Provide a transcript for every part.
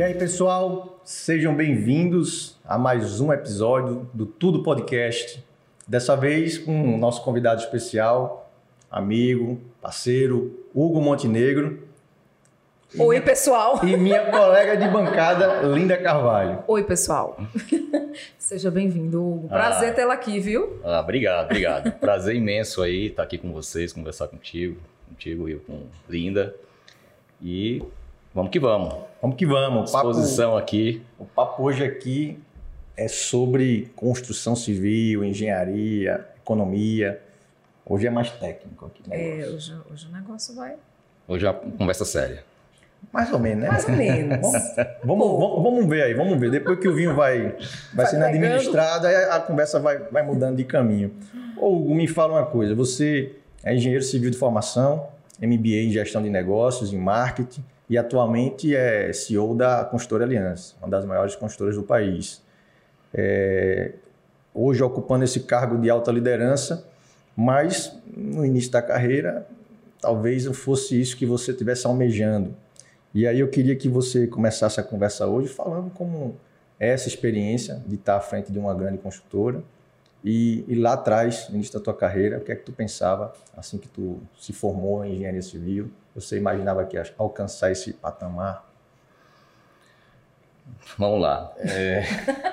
E aí, pessoal, sejam bem-vindos a mais um episódio do Tudo Podcast. Dessa vez com o nosso convidado especial, amigo, parceiro, Hugo Montenegro. Oi, pessoal. E minha colega de bancada, Linda Carvalho. Oi, pessoal. Seja bem-vindo, Hugo. Prazer ah, tê-la aqui, viu? Ah, obrigado, obrigado. Prazer imenso aí estar aqui com vocês, conversar contigo, contigo e com Linda. E vamos que vamos. Vamos que vamos. Exposição aqui. O papo hoje aqui é sobre construção civil, engenharia, economia. Hoje é mais técnico aqui. É, hoje, hoje o negócio vai. Hoje é uma conversa séria. Mais ou menos, né? Mais ou menos. vamos, vamos, vamos, ver aí, vamos ver. Depois que o vinho vai, vai, vai sendo pegando. administrado, aí a conversa vai, vai mudando de caminho. Ô, Hugo, me fala uma coisa. Você é engenheiro civil de formação, MBA em gestão de negócios, em marketing, e atualmente é CEO da Consultora Aliança, uma das maiores consultoras do país. É, hoje ocupando esse cargo de alta liderança, mas no início da carreira, talvez não fosse isso que você estivesse almejando. E aí eu queria que você começasse a conversa hoje falando como é essa experiência de estar à frente de uma grande construtora e, e, lá atrás, no início da tua carreira, o que é que tu pensava assim que tu se formou em engenharia civil? Você imaginava que ia alcançar esse patamar? Vamos lá. É...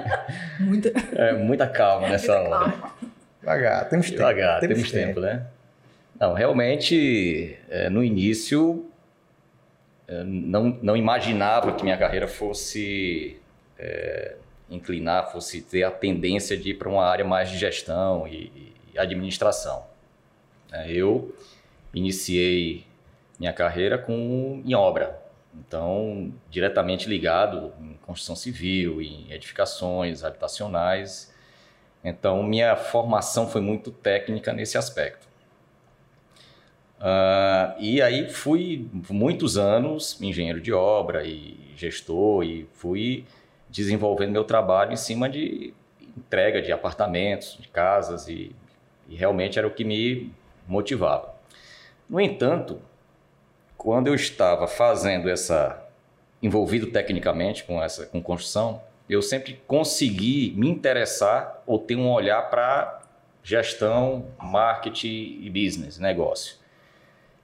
muita... É, muita calma nessa muita hora. Calma. Devagar, temos tempo. Devagar, temos, temos tempo, tempo, né? Não, realmente, é, no início, é, não, não imaginava que minha carreira fosse é, inclinar, fosse ter a tendência de ir para uma área mais de gestão e, e administração. É, eu iniciei minha carreira com, em obra, então diretamente ligado em construção civil, em edificações habitacionais. Então minha formação foi muito técnica nesse aspecto. Uh, e aí fui muitos anos engenheiro de obra e gestor e fui desenvolvendo meu trabalho em cima de entrega de apartamentos, de casas e, e realmente era o que me motivava. No entanto, quando eu estava fazendo essa envolvido tecnicamente com essa com construção, eu sempre consegui me interessar ou ter um olhar para gestão, marketing e business, negócio.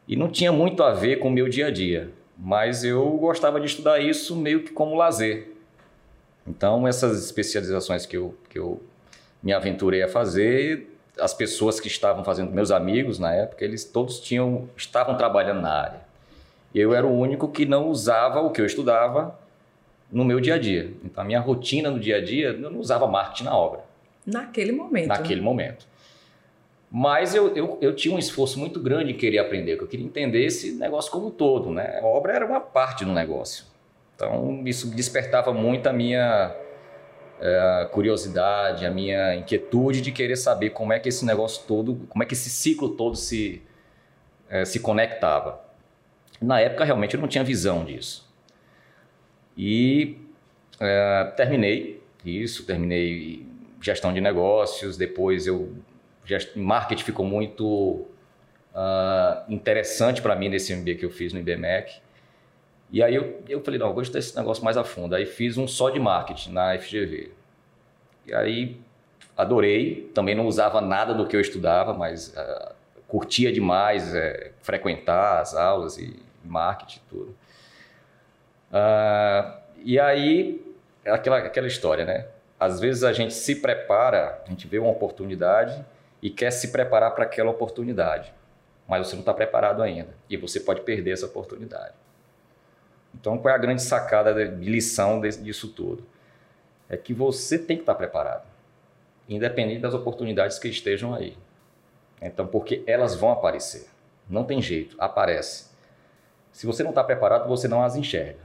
E não tinha muito a ver com o meu dia a dia, mas eu gostava de estudar isso meio que como lazer. Então, essas especializações que eu, que eu me aventurei a fazer, as pessoas que estavam fazendo, meus amigos na época, eles todos tinham, estavam trabalhando na área. Eu era o único que não usava o que eu estudava no meu dia a dia. Então, a minha rotina no dia a dia, eu não usava marketing na obra. Naquele momento. Naquele né? momento. Mas eu, eu, eu, tinha um esforço muito grande em querer aprender, que eu queria entender esse negócio como um todo. Né? A obra era uma parte do negócio. Então, isso despertava muito a minha é, curiosidade, a minha inquietude de querer saber como é que esse negócio todo, como é que esse ciclo todo se, é, se conectava. Na época, realmente, eu não tinha visão disso. E é, terminei isso, terminei gestão de negócios, depois eu marketing ficou muito uh, interessante para mim nesse MBA que eu fiz no IBMEC. E aí eu, eu falei, não, eu vou estudar esse negócio mais a fundo. Aí fiz um só de marketing na FGV. E aí adorei, também não usava nada do que eu estudava, mas uh, curtia demais é, frequentar as aulas e marketing tudo. Uh, e aí, aquela, aquela história, né? Às vezes a gente se prepara, a gente vê uma oportunidade e quer se preparar para aquela oportunidade, mas você não está preparado ainda e você pode perder essa oportunidade. Então, qual é a grande sacada de lição disso tudo? É que você tem que estar preparado, independente das oportunidades que estejam aí. Então, porque elas vão aparecer. Não tem jeito, aparece. Se você não está preparado, você não as enxerga.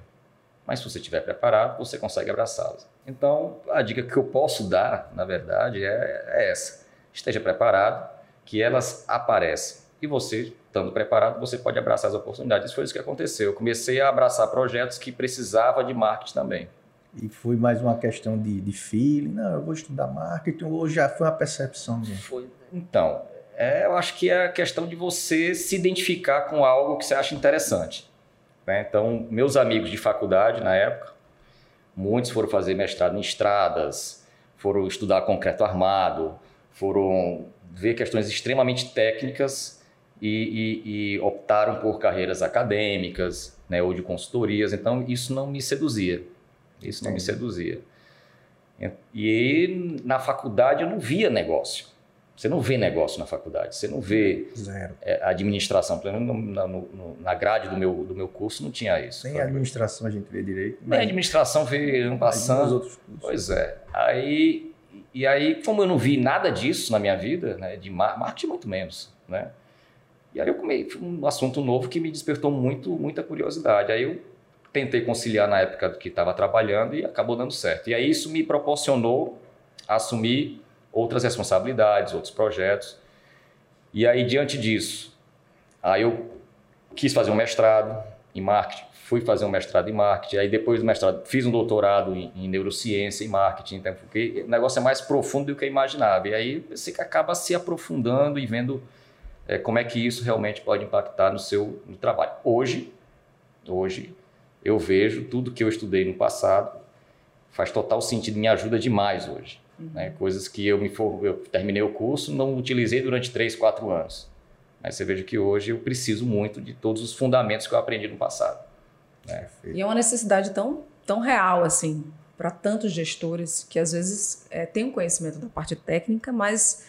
Mas se você estiver preparado, você consegue abraçá-las. Então, a dica que eu posso dar, na verdade, é, é essa. Esteja preparado, que elas aparecem. E você estando preparado, você pode abraçar as oportunidades. Isso foi isso que aconteceu. Eu comecei a abraçar projetos que precisava de marketing também. E foi mais uma questão de, de feeling, não, eu vou estudar marketing, ou já foi uma percepção? Mesmo? Foi, então, é, eu acho que é a questão de você se identificar com algo que você acha interessante. Né? Então, meus amigos de faculdade, na época, muitos foram fazer mestrado em estradas, foram estudar concreto armado, foram ver questões extremamente técnicas e, e, e optaram por carreiras acadêmicas né, ou de consultorias. Então, isso não me seduzia. Isso não me seduzia. E na faculdade eu não via negócio. Você não vê negócio na faculdade, você não vê é, administração. Pelo menos na, na grade do meu, do meu curso não tinha isso. Nem administração a gente vê direito. Nem administração vê passando. Outros cursos. Pois é. Aí, e aí, como eu não vi nada disso na minha vida, né, de marketing muito menos, né? E aí eu comei um assunto novo que me despertou muito, muita curiosidade. Aí eu tentei conciliar na época que estava trabalhando e acabou dando certo. E aí isso me proporcionou assumir outras responsabilidades, outros projetos. E aí diante disso, aí eu quis fazer um mestrado em marketing, fui fazer um mestrado em marketing, aí depois do mestrado fiz um doutorado em, em neurociência e marketing, então, porque o negócio é mais profundo do que eu imaginava. E aí você acaba se aprofundando e vendo é, como é que isso realmente pode impactar no seu no trabalho. Hoje, hoje eu vejo tudo que eu estudei no passado faz total sentido, me ajuda demais hoje. Uhum. Né? Coisas que eu me for, eu terminei o curso, não utilizei durante três, quatro anos. Mas você veja que hoje eu preciso muito de todos os fundamentos que eu aprendi no passado. Né? E é uma necessidade tão, tão real assim para tantos gestores que às vezes é, têm um conhecimento da parte técnica, mas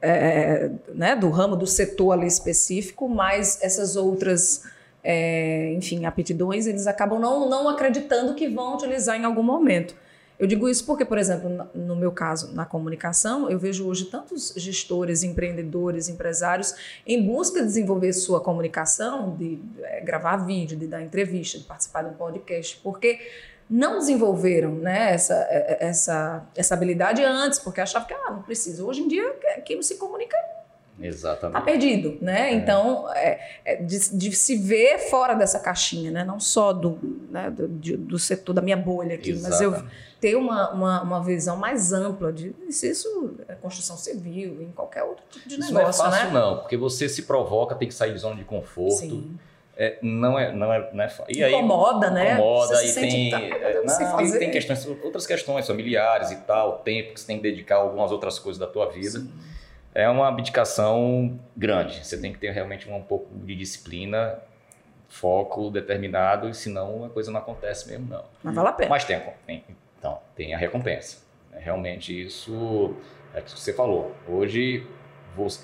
é, né, do ramo, do setor ali específico, mas essas outras é, enfim, aptidões, eles acabam não, não acreditando que vão utilizar em algum momento. Eu digo isso porque, por exemplo, no meu caso, na comunicação, eu vejo hoje tantos gestores, empreendedores, empresários em busca de desenvolver sua comunicação, de é, gravar vídeo, de dar entrevista, de participar de um podcast, porque não desenvolveram né, essa, é, é, essa, essa habilidade antes, porque achavam que ah, não precisa. Hoje em dia, quem não se comunica Exatamente. Está perdido, né? É. Então, é, é de, de, se ver fora dessa caixinha, né? Não só do, né, do, do setor da minha bolha aqui, Exatamente. mas eu ter uma, uma, uma, visão mais ampla de se isso é construção civil, em qualquer outro tipo de isso negócio, não é fácil né? não, porque você se provoca, tem que sair de zona de conforto. Sim. É, não é não é, não é e aí, incomoda, né? Incomoda e tem, tá, é, não, tem questões outras questões familiares e tal, tempo que você tem que dedicar a algumas outras coisas da tua vida. Sim é uma abdicação grande. Você tem que ter realmente um, pouco de disciplina, foco determinado, e senão a coisa não acontece mesmo, não. Mas vale a pena. Mas tem, tem então, tem a recompensa. Realmente isso é o que você falou. Hoje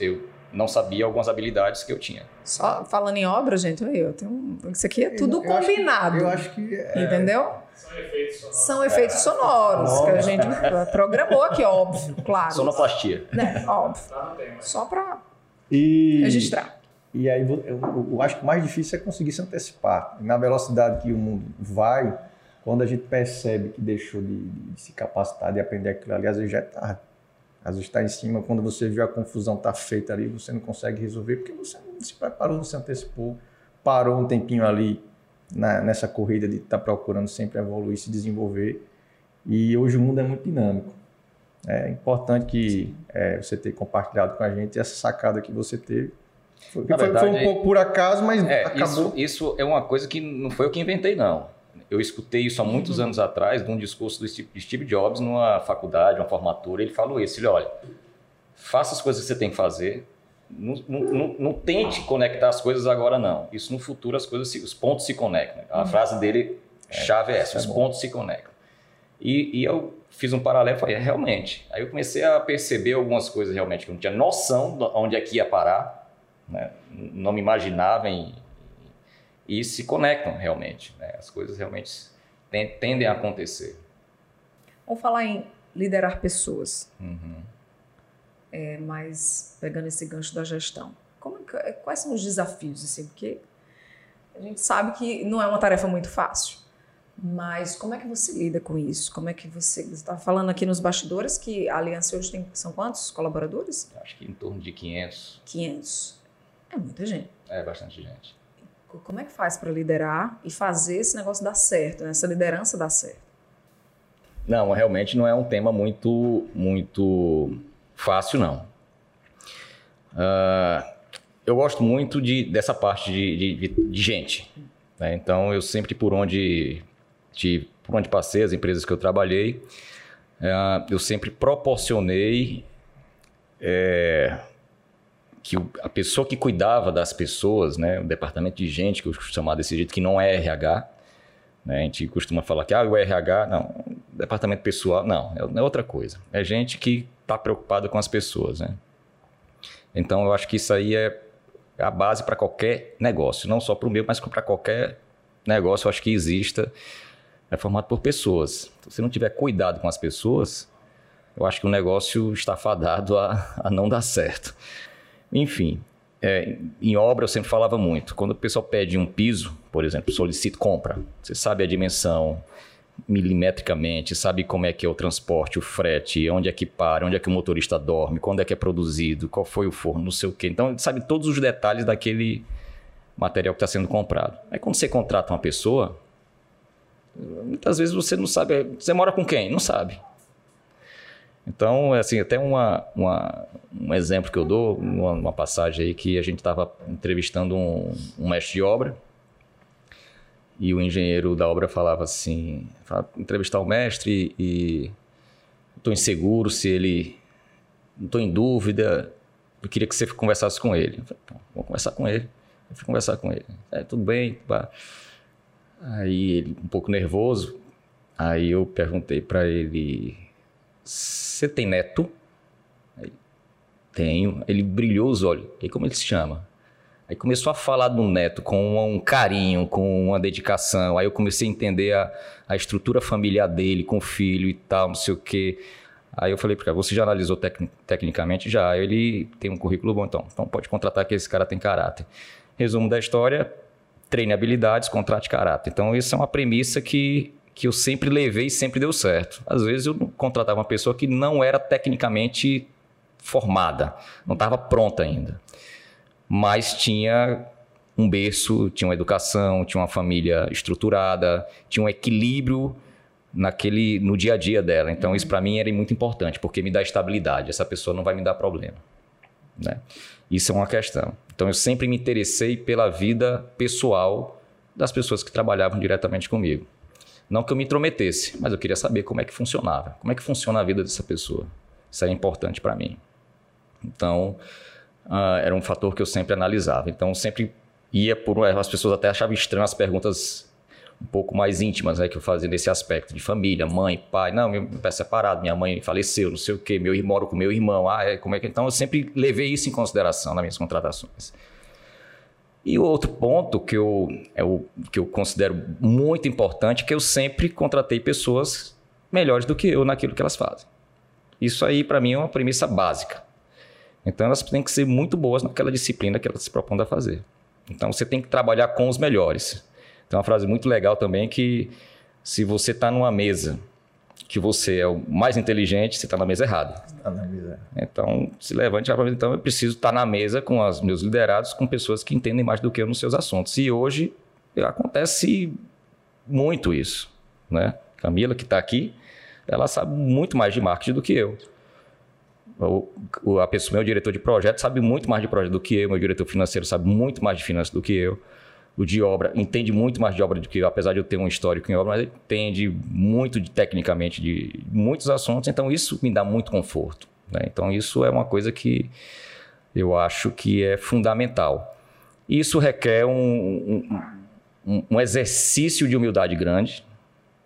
eu não sabia algumas habilidades que eu tinha. Só falando em obra, gente, eu tenho isso aqui é tudo eu combinado. eu acho que é... entendeu? São efeitos sonoros. São efeitos sonoros que a gente programou aqui, óbvio, claro. Sonoplastia. Né? Óbvio. Só para e... registrar. E aí eu, eu, acho que o mais difícil é conseguir se antecipar. Na velocidade que o mundo vai, quando a gente percebe que deixou de, de se capacitar, de aprender aquilo ali, às vezes já é tarde. Às vezes está em cima, quando você vê a confusão está feita ali, você não consegue resolver, porque você não se preparou, não se antecipou, parou um tempinho ali na, nessa corrida de estar tá procurando sempre evoluir, se desenvolver. E hoje o mundo é muito dinâmico. É importante que é, você tenha compartilhado com a gente essa sacada que você teve. Foi, verdade, foi um pouco por acaso, mas é, acabou. Isso, isso, é uma coisa que não foi eu que inventei, não. Eu escutei isso há muitos uhum. anos atrás, de um discurso do Steve Jobs numa faculdade, uma formatura. Ele falou isso: ele, olha, faça as coisas que você tem que fazer, não, não, não, tente conectar as coisas agora, não. Isso no futuro as coisas, se, os pontos se conectam. A uhum. frase dele, é, chave é essa: os é pontos se conectam. E, e, eu fiz um paralelo, falei, é, realmente. Aí eu comecei a perceber algumas coisas realmente que eu não tinha noção de onde é que ia parar, né? não me imaginava em, e se conectam realmente. Né? As coisas realmente tendem a acontecer. Vamos falar em liderar pessoas. Uhum é, mas pegando esse gancho da gestão. Como, é quais são os desafios? Assim, porque a gente sabe que não é uma tarefa muito fácil. Mas como é que você lida com isso? Como é que você está falando aqui nos bastidores que a Aliança hoje tem são quantos colaboradores? Acho que em torno de 500. 500. É muita gente. É bastante gente. Como é que faz para liderar e fazer esse negócio dar certo, né? essa liderança dar certo? Não, realmente não é um tema muito muito Fácil não. Uh, eu gosto muito de, dessa parte de, de, de gente. Né? Então, eu sempre, por onde de por onde passei, as empresas que eu trabalhei, é, eu sempre proporcionei é, que a pessoa que cuidava das pessoas, né, o departamento de gente, que eu costumo chamar desse jeito, que não é RH, né, a gente costuma falar que ah, o RH, não, departamento pessoal, não, é outra coisa. É gente que está preocupada com as pessoas. Né? Então, eu acho que isso aí é a base para qualquer negócio, não só para o meu, mas para qualquer negócio, eu acho que exista, é formado por pessoas. Então, se não tiver cuidado com as pessoas, eu acho que o negócio está fadado a, a não dar certo. Enfim, é, em obra eu sempre falava muito. Quando o pessoal pede um piso, por exemplo, solicita compra, você sabe a dimensão milimetricamente, sabe como é que é o transporte, o frete, onde é que para, onde é que o motorista dorme, quando é que é produzido, qual foi o forno, não sei o quê. Então, sabe todos os detalhes daquele material que está sendo comprado. Aí quando você contrata uma pessoa, muitas vezes você não sabe. Você mora com quem? Não sabe. Então, assim, até uma, uma, um exemplo que eu dou, uma, uma passagem aí que a gente estava entrevistando um, um, mestre de obra e o engenheiro da obra falava assim, entrevistar o mestre e estou inseguro se ele, estou em dúvida, eu queria que você conversasse com ele. Eu falei, vou conversar com ele. Eu fui conversar com ele. É, tudo bem, pá. Aí ele, um pouco nervoso, aí eu perguntei para ele você tem neto? Tenho. Ele brilhou os olhos. E como ele se chama? Aí começou a falar do neto com um carinho, com uma dedicação. Aí eu comecei a entender a, a estrutura familiar dele, com o filho e tal, não sei o quê. Aí eu falei ele, você já analisou tec tecnicamente? Já. Ele tem um currículo bom, então. Então pode contratar que esse cara tem caráter. Resumo da história, treine habilidades, contrate caráter. Então isso é uma premissa que que eu sempre levei e sempre deu certo. Às vezes eu contratava uma pessoa que não era tecnicamente formada, não estava pronta ainda, mas tinha um berço, tinha uma educação, tinha uma família estruturada, tinha um equilíbrio naquele no dia a dia dela. Então isso para mim era muito importante, porque me dá estabilidade. Essa pessoa não vai me dar problema, né? Isso é uma questão. Então eu sempre me interessei pela vida pessoal das pessoas que trabalhavam diretamente comigo. Não que eu me intrometesse, mas eu queria saber como é que funcionava. Como é que funciona a vida dessa pessoa. Isso é importante para mim. Então, uh, era um fator que eu sempre analisava. Então, sempre ia por. As pessoas até achavam estranho as perguntas um pouco mais íntimas né, que eu fazia nesse aspecto de família, mãe, pai. Não, meu pai é separado, minha mãe faleceu, não sei o quê, meu irmão moro com meu irmão. Ah, é, como é que. Então, eu sempre levei isso em consideração nas minhas contratações. E o outro ponto que eu, é o, que eu considero muito importante é que eu sempre contratei pessoas melhores do que eu naquilo que elas fazem. Isso aí, para mim, é uma premissa básica. Então, elas têm que ser muito boas naquela disciplina que elas se propõem a fazer. Então, você tem que trabalhar com os melhores. Tem uma frase muito legal também que se você está numa mesa que você é o mais inteligente, você está na mesa errada. Está na mesa. Então, se levante e então eu preciso estar tá na mesa com os meus liderados, com pessoas que entendem mais do que eu nos seus assuntos. E hoje acontece muito isso, né? Camila, que está aqui, ela sabe muito mais de marketing do que eu. O, a pessoa, meu diretor de projeto sabe muito mais de projeto do que eu, meu diretor financeiro sabe muito mais de finanças do que eu o de obra entende muito mais de obra do que eu, apesar de eu ter um histórico em obra, mas entende muito de, tecnicamente de muitos assuntos, então isso me dá muito conforto. Né? Então isso é uma coisa que eu acho que é fundamental. Isso requer um, um, um exercício de humildade grande,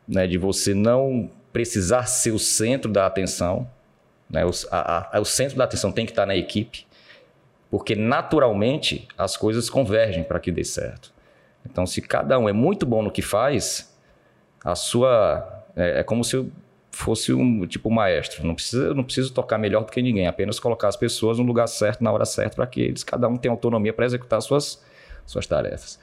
né? de você não precisar ser o centro da atenção. Né? O, a, a, o centro da atenção tem que estar na equipe, porque naturalmente as coisas convergem para que dê certo. Então, se cada um é muito bom no que faz, a sua é, é como se fosse um tipo maestro. Não precisa, não preciso tocar melhor do que ninguém, apenas colocar as pessoas no lugar certo, na hora certa, para que eles cada um tenha autonomia para executar suas suas tarefas.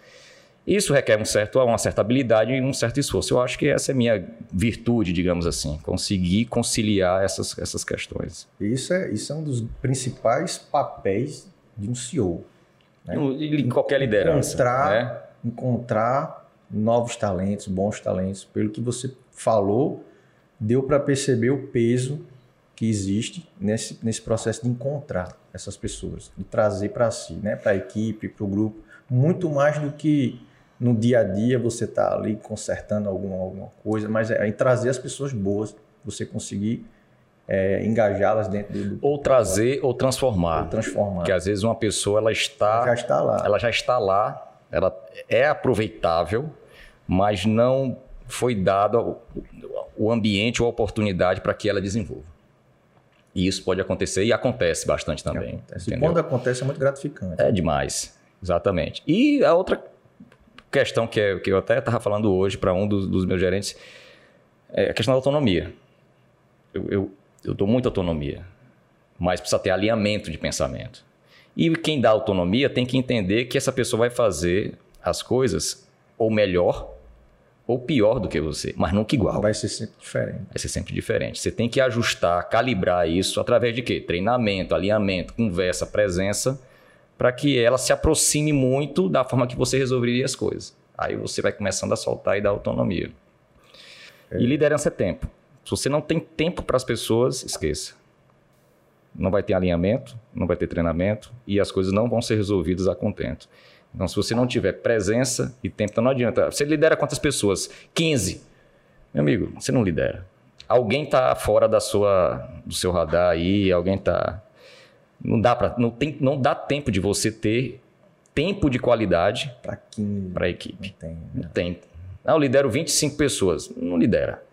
Isso requer um certo, uma certa habilidade e um certo esforço. Eu acho que essa é a minha virtude, digamos assim, conseguir conciliar essas, essas questões. Isso é, isso é um dos principais papéis de um CEO. Né? Em qualquer liderança. Encontrar né? encontrar novos talentos, bons talentos. Pelo que você falou, deu para perceber o peso que existe nesse, nesse processo de encontrar essas pessoas, de trazer para si, né, para a equipe, para o grupo, muito mais do que no dia a dia você está ali consertando alguma, alguma coisa, mas é em trazer as pessoas boas, você conseguir é, engajá-las dentro do ou trazer ou transformar, ou transformar. Porque às vezes uma pessoa ela está já está lá, ela já está lá, ela é aproveitável, mas não foi dado o ambiente ou a oportunidade para que ela desenvolva. E isso pode acontecer e acontece bastante também. Acontece. E quando acontece é muito gratificante. É demais, exatamente. E a outra questão que, é, que eu até estava falando hoje para um dos, dos, meus gerentes é a questão da autonomia. Eu, eu, eu dou muita autonomia, mas precisa ter alinhamento de pensamento. E quem dá autonomia tem que entender que essa pessoa vai fazer as coisas ou melhor ou pior do que você, mas nunca igual. Vai ser sempre diferente. Vai ser sempre diferente. Você tem que ajustar, calibrar isso através de quê? Treinamento, alinhamento, conversa, presença, para que ela se aproxime muito da forma que você resolveria as coisas. Aí você vai começando a soltar e dar autonomia. É. E liderança é tempo. Se você não tem tempo para as pessoas, esqueça. Não vai ter alinhamento, não vai ter treinamento e as coisas não vão ser resolvidas a contento. Então, se você não tiver presença e tempo, então não adianta. Você lidera quantas pessoas? 15. Meu amigo, você não lidera. Alguém está fora da sua, do seu radar aí, alguém está. Não dá para, não tem, não dá tempo de você ter tempo de qualidade para 15. Para a equipe. Não tem. Né? Não tem. Ah, eu lidero 25 pessoas. Não lidera.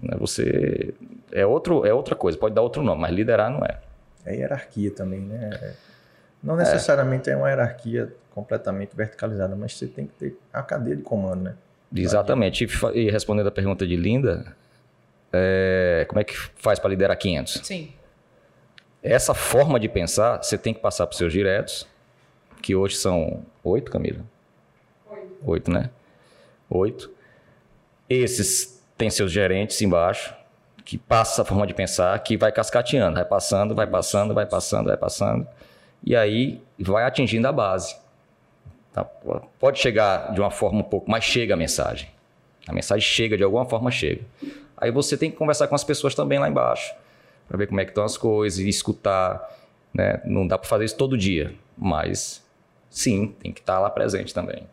Né? Você é outro, é outra coisa. Pode dar outro nome, mas liderar não é. É hierarquia também, né? Não necessariamente é, é uma hierarquia completamente verticalizada, mas você tem que ter a cadeia de comando, né? Exatamente. E respondendo a pergunta de Linda, é, como é que faz para liderar 500? Sim. Essa forma de pensar, você tem que passar para os seus diretos, que hoje são oito, Camila? Oito. Oito, né? Oito. Esses têm seus gerentes embaixo, que passa a forma de pensar, que vai cascateando, vai passando, vai passando, vai passando, vai passando, e aí vai atingindo a base. Tá? Pode chegar de uma forma um pouco, mas chega a mensagem. A mensagem chega, de alguma forma chega. Aí você tem que conversar com as pessoas também lá embaixo, para ver como é que estão as coisas, e escutar. Né? Não dá para fazer isso todo dia, mas sim, tem que estar tá lá presente também.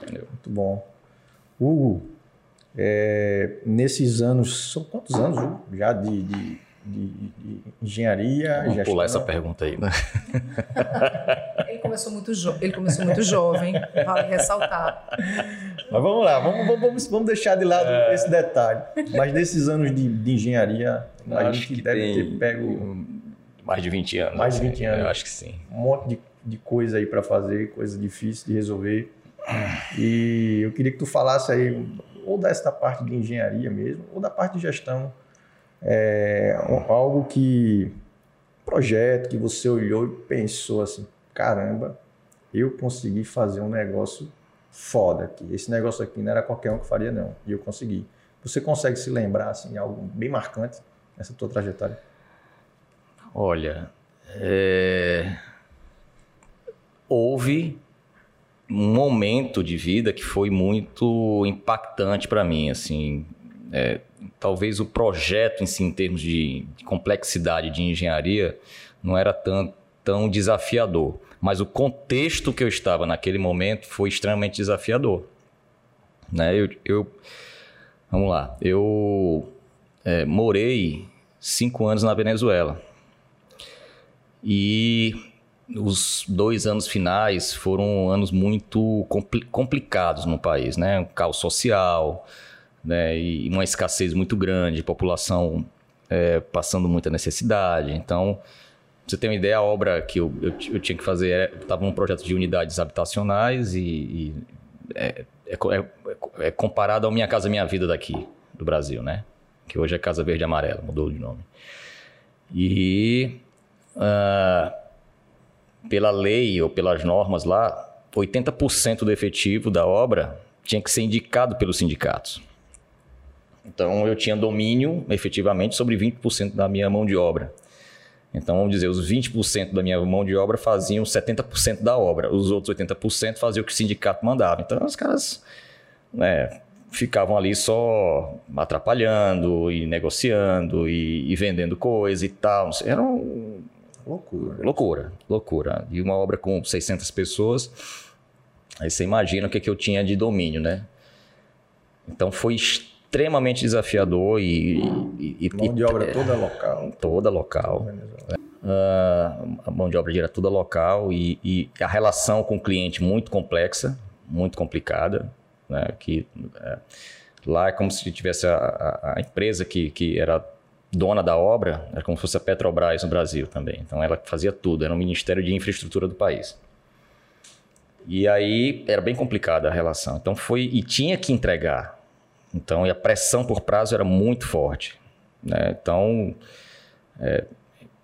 Entendeu? Muito bom. Hugo, é, nesses anos, são quantos anos já de, de de, de engenharia. Vamos gestão. pular essa pergunta aí, né? Ele começou muito, ele começou muito jovem, vale ressaltar. Mas vamos lá, vamos, vamos, vamos deixar de lado é... esse detalhe. Mas nesses anos de, de engenharia, a gente que deve ter pego. Mais de 20 anos. Mais de 20 anos. Eu acho que sim. Um monte de, de coisa aí para fazer, coisa difícil de resolver. E eu queria que tu falasse aí, ou dessa parte de engenharia mesmo, ou da parte de gestão é, algo que projeto que você olhou e pensou assim, caramba, eu consegui fazer um negócio foda aqui. Esse negócio aqui não era qualquer um que faria não, e eu consegui. Você consegue se lembrar assim algo bem marcante nessa tua trajetória? Olha, é... houve um momento de vida que foi muito impactante para mim, assim, é, talvez o projeto em si, em termos de, de complexidade de engenharia, não era tão, tão desafiador. Mas o contexto que eu estava naquele momento foi extremamente desafiador. Né? Eu, eu vamos lá, eu é, morei cinco anos na Venezuela. E os dois anos finais foram anos muito compl complicados no país, né? Um caos social, né, e uma escassez muito grande, população é, passando muita necessidade. Então, você tem uma ideia, a obra que eu, eu, eu tinha que fazer estava num projeto de unidades habitacionais e, e é, é, é, é comparado ao Minha Casa Minha Vida daqui, do Brasil, né? Que hoje é Casa Verde e Amarela, mudou de nome. E uh, pela lei ou pelas normas lá, 80% do efetivo da obra tinha que ser indicado pelos sindicatos. Então eu tinha domínio efetivamente sobre 20% da minha mão de obra. Então vamos dizer, os 20% da minha mão de obra faziam 70% da obra, os outros 80% faziam o que o sindicato mandava. Então os caras né, ficavam ali só atrapalhando e negociando e, e vendendo coisa e tal. Era um... loucura. Loucura, loucura. E uma obra com 600 pessoas Aí você imagina o que, que eu tinha de domínio, né? Então foi extremamente desafiador e. e, e mão de obra toda local. Toda local. Uh, a mão de obra era toda local e, e, a relação com o cliente muito complexa, muito complicada. Né? Que, é, lá é como se tivesse a, a, a, empresa que, que era dona da obra, era como se fosse a Petrobras no Brasil também. Então ela fazia tudo, era um ministério de infraestrutura do país. E aí era bem complicada a relação. Então foi e tinha que entregar. Então, e a pressão por prazo era muito forte. Né? Então, é,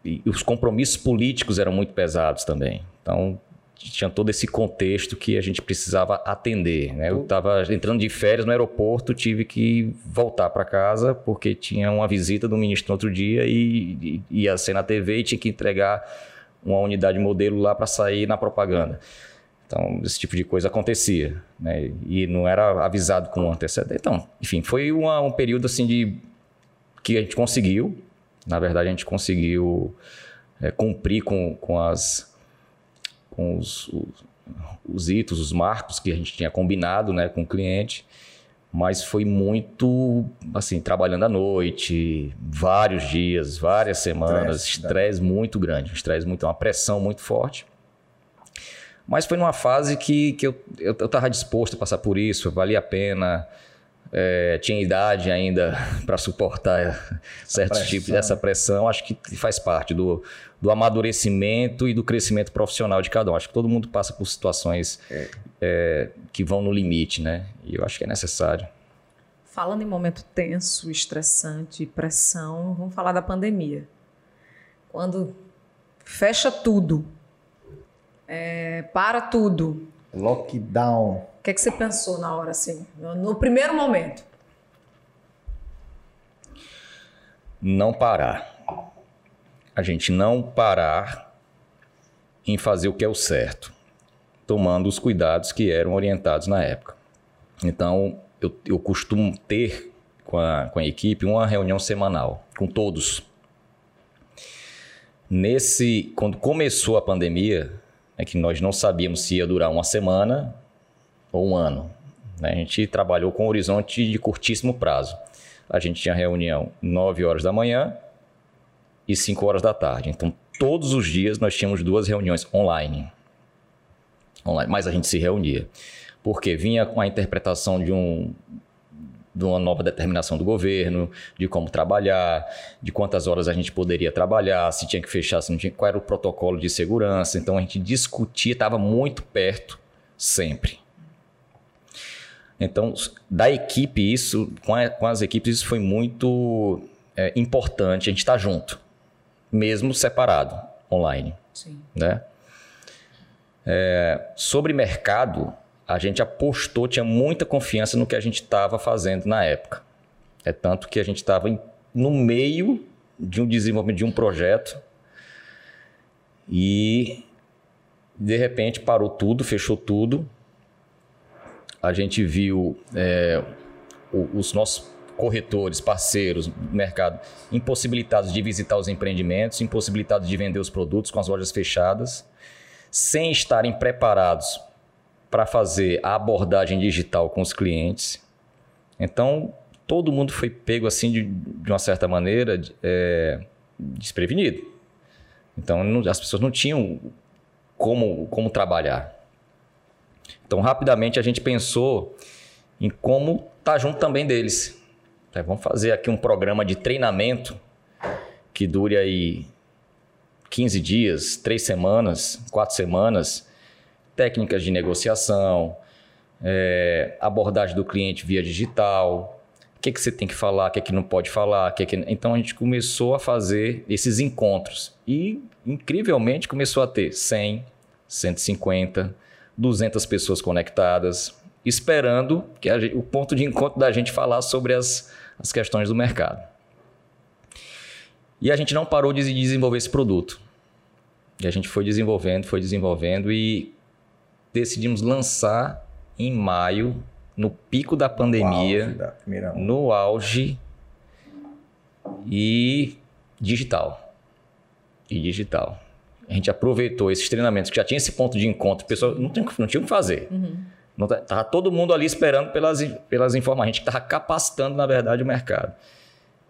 e os compromissos políticos eram muito pesados também. Então, tinha todo esse contexto que a gente precisava atender. Né? Eu estava entrando de férias no aeroporto, tive que voltar para casa porque tinha uma visita do ministro no outro dia e, e ia ser na TV e tinha que entregar uma unidade modelo lá para sair na propaganda. Então, esse tipo de coisa acontecia, né? E não era avisado com antecedência. Então, enfim, foi uma, um período assim de que a gente conseguiu, na verdade, a gente conseguiu é, cumprir com, com as com os, os, os itos, os marcos que a gente tinha combinado, né, com o cliente. Mas foi muito, assim, trabalhando à noite, vários dias, várias semanas, estresse muito grande, estresse muito, uma pressão muito forte. Mas foi numa fase que, que eu estava disposto a passar por isso, valia a pena. É, tinha idade ainda para suportar certos tipos dessa pressão. Acho que faz parte do, do amadurecimento e do crescimento profissional de cada um. Acho que todo mundo passa por situações é. É, que vão no limite, né? E eu acho que é necessário. Falando em momento tenso, estressante, pressão, vamos falar da pandemia. Quando fecha tudo, é, para tudo. Lockdown. O que, é que você pensou na hora, assim, no, no primeiro momento? Não parar. A gente não parar em fazer o que é o certo, tomando os cuidados que eram orientados na época. Então, eu, eu costumo ter com a, com a equipe uma reunião semanal, com todos. Nesse, quando começou a pandemia, é que nós não sabíamos se ia durar uma semana ou um ano. Né? A gente trabalhou com um horizonte de curtíssimo prazo. A gente tinha reunião 9 horas da manhã e 5 horas da tarde. Então, todos os dias nós tínhamos duas reuniões online. online mas a gente se reunia. Porque vinha com a interpretação de um, de uma nova determinação do governo, de como trabalhar, de quantas horas a gente poderia trabalhar, se tinha que fechar, se não tinha, qual era o protocolo de segurança. Então a gente discutia, estava muito perto sempre. Então, da equipe, isso, com, a, com as equipes, isso foi muito é, importante, a gente estar tá junto, mesmo separado, online. Sim. Né? É, sobre mercado, a gente apostou, tinha muita confiança no que a gente estava fazendo na época. É tanto que a gente estava no meio de um desenvolvimento de um projeto e de repente parou tudo, fechou tudo. A gente viu é, os nossos corretores, parceiros, mercado, impossibilitados de visitar os empreendimentos, impossibilitados de vender os produtos com as lojas fechadas, sem estarem preparados para fazer a abordagem digital com os clientes. Então, todo mundo foi pego assim de, de uma certa maneira é, desprevenido. Então, não, as pessoas não tinham como, como trabalhar. Então, rapidamente a gente pensou em como estar tá junto também deles. Vamos fazer aqui um programa de treinamento que dure aí 15 dias, 3 semanas, 4 semanas, técnicas de negociação, é, abordagem do cliente via digital, o que, que você tem que falar, o que, que não pode falar. Que que... Então a gente começou a fazer esses encontros e, incrivelmente, começou a ter 100, 150, 200 pessoas conectadas, esperando que gente, o ponto de encontro da gente falar sobre as, as questões do mercado. E a gente não parou de desenvolver esse produto. E a gente foi desenvolvendo, foi desenvolvendo e decidimos lançar em maio, no pico da pandemia, auge da no auge e digital. E digital. A gente aproveitou esses treinamentos que já tinha esse ponto de encontro, pessoas não tinham, não tinha o que fazer. Uhum. Não, tá, tava todo mundo ali esperando pelas, pelas informações. A gente estava capacitando, na verdade, o mercado.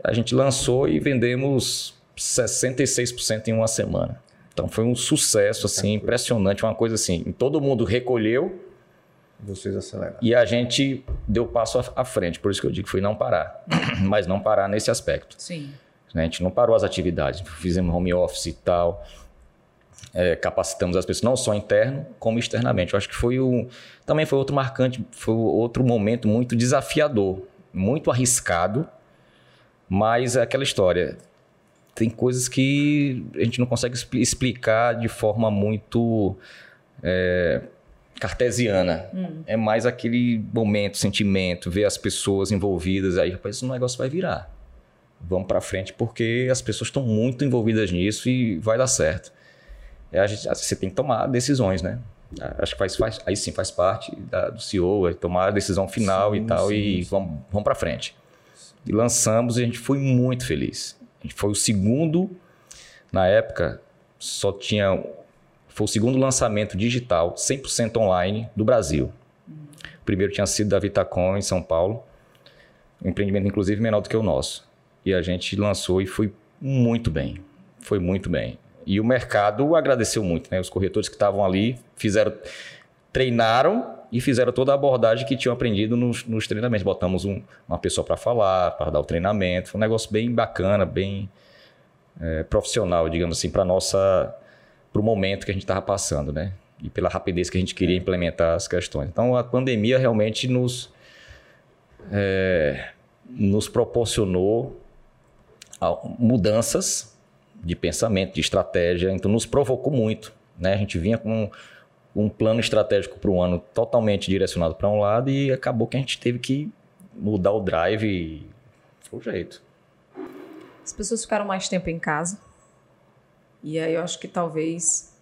A gente lançou e vendemos 66% em uma semana. Então foi um sucesso assim impressionante, uma coisa assim. Todo mundo recolheu. Vocês aceleraram. E a gente deu passo à frente. Por isso que eu digo que foi não parar, mas não parar nesse aspecto. Sim. A gente não parou as atividades, fizemos home office e tal. É, capacitamos as pessoas não só interno como externamente. Eu acho que foi o também foi outro marcante, foi outro momento muito desafiador, muito arriscado, mas é aquela história tem coisas que a gente não consegue explicar de forma muito é, cartesiana. Hum. É mais aquele momento, sentimento, ver as pessoas envolvidas. Aí, rapaz, esse negócio vai virar. Vamos para frente porque as pessoas estão muito envolvidas nisso e vai dar certo. É, gente, você tem que tomar decisões, né? Acho que faz, faz aí sim faz parte da, do CEO, é tomar a decisão final sim, e tal, sim, e sim. vamos, vamos para frente. E lançamos e a gente foi muito feliz. Foi o segundo, na época, só tinha. Foi o segundo lançamento digital 100% online do Brasil. O primeiro tinha sido da Vitacom em São Paulo, um empreendimento inclusive menor do que o nosso. E a gente lançou e foi muito bem. Foi muito bem. E o mercado agradeceu muito, né? Os corretores que estavam ali fizeram, treinaram e fizeram toda a abordagem que tinham aprendido nos, nos treinamentos. Botamos um, uma pessoa para falar, para dar o treinamento. Foi um negócio bem bacana, bem é, profissional, digamos assim, para nossa para o momento que a gente estava passando, né? E pela rapidez que a gente queria implementar as questões. Então, a pandemia realmente nos é, nos proporcionou mudanças de pensamento, de estratégia. Então, nos provocou muito. Né? A gente vinha com um plano estratégico para o ano totalmente direcionado para um lado e acabou que a gente teve que mudar o drive foi o jeito. As pessoas ficaram mais tempo em casa e aí eu acho que talvez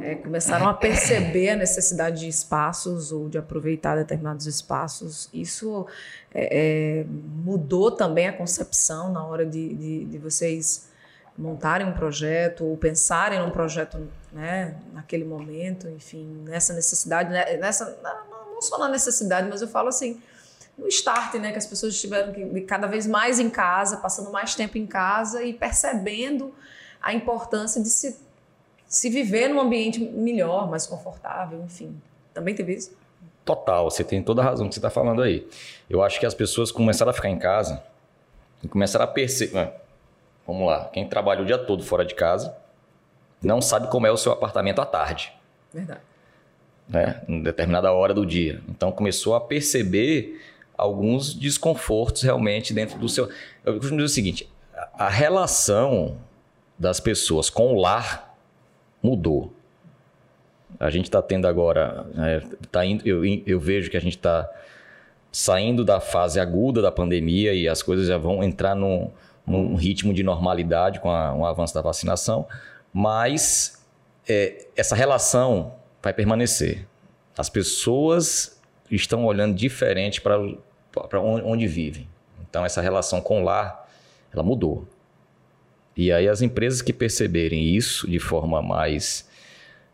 é, começaram a perceber a necessidade de espaços ou de aproveitar determinados espaços. Isso é, é, mudou também a concepção na hora de, de, de vocês montarem um projeto ou pensarem num projeto né, naquele momento, enfim, nessa necessidade, né, nessa não só na necessidade, mas eu falo assim no start, né, que as pessoas estiveram cada vez mais em casa, passando mais tempo em casa e percebendo a importância de se, se viver num ambiente melhor, mais confortável, enfim. Também teve isso? Total, você tem toda a razão que você está falando aí. Eu acho que as pessoas começaram a ficar em casa e começaram a perceber Vamos lá. Quem trabalha o dia todo fora de casa não sabe como é o seu apartamento à tarde. Verdade. Né? Em determinada hora do dia. Então começou a perceber alguns desconfortos realmente dentro do seu. Eu costumo dizer o seguinte: a relação das pessoas com o lar mudou. A gente está tendo agora, é, tá indo, eu, eu vejo que a gente está saindo da fase aguda da pandemia e as coisas já vão entrar num, num ritmo de normalidade com o avanço da vacinação, mas é, essa relação vai permanecer. As pessoas estão olhando diferente para onde, vivem. Então, essa relação com o lar, ela mudou. E aí, as empresas que perceberem isso de forma mais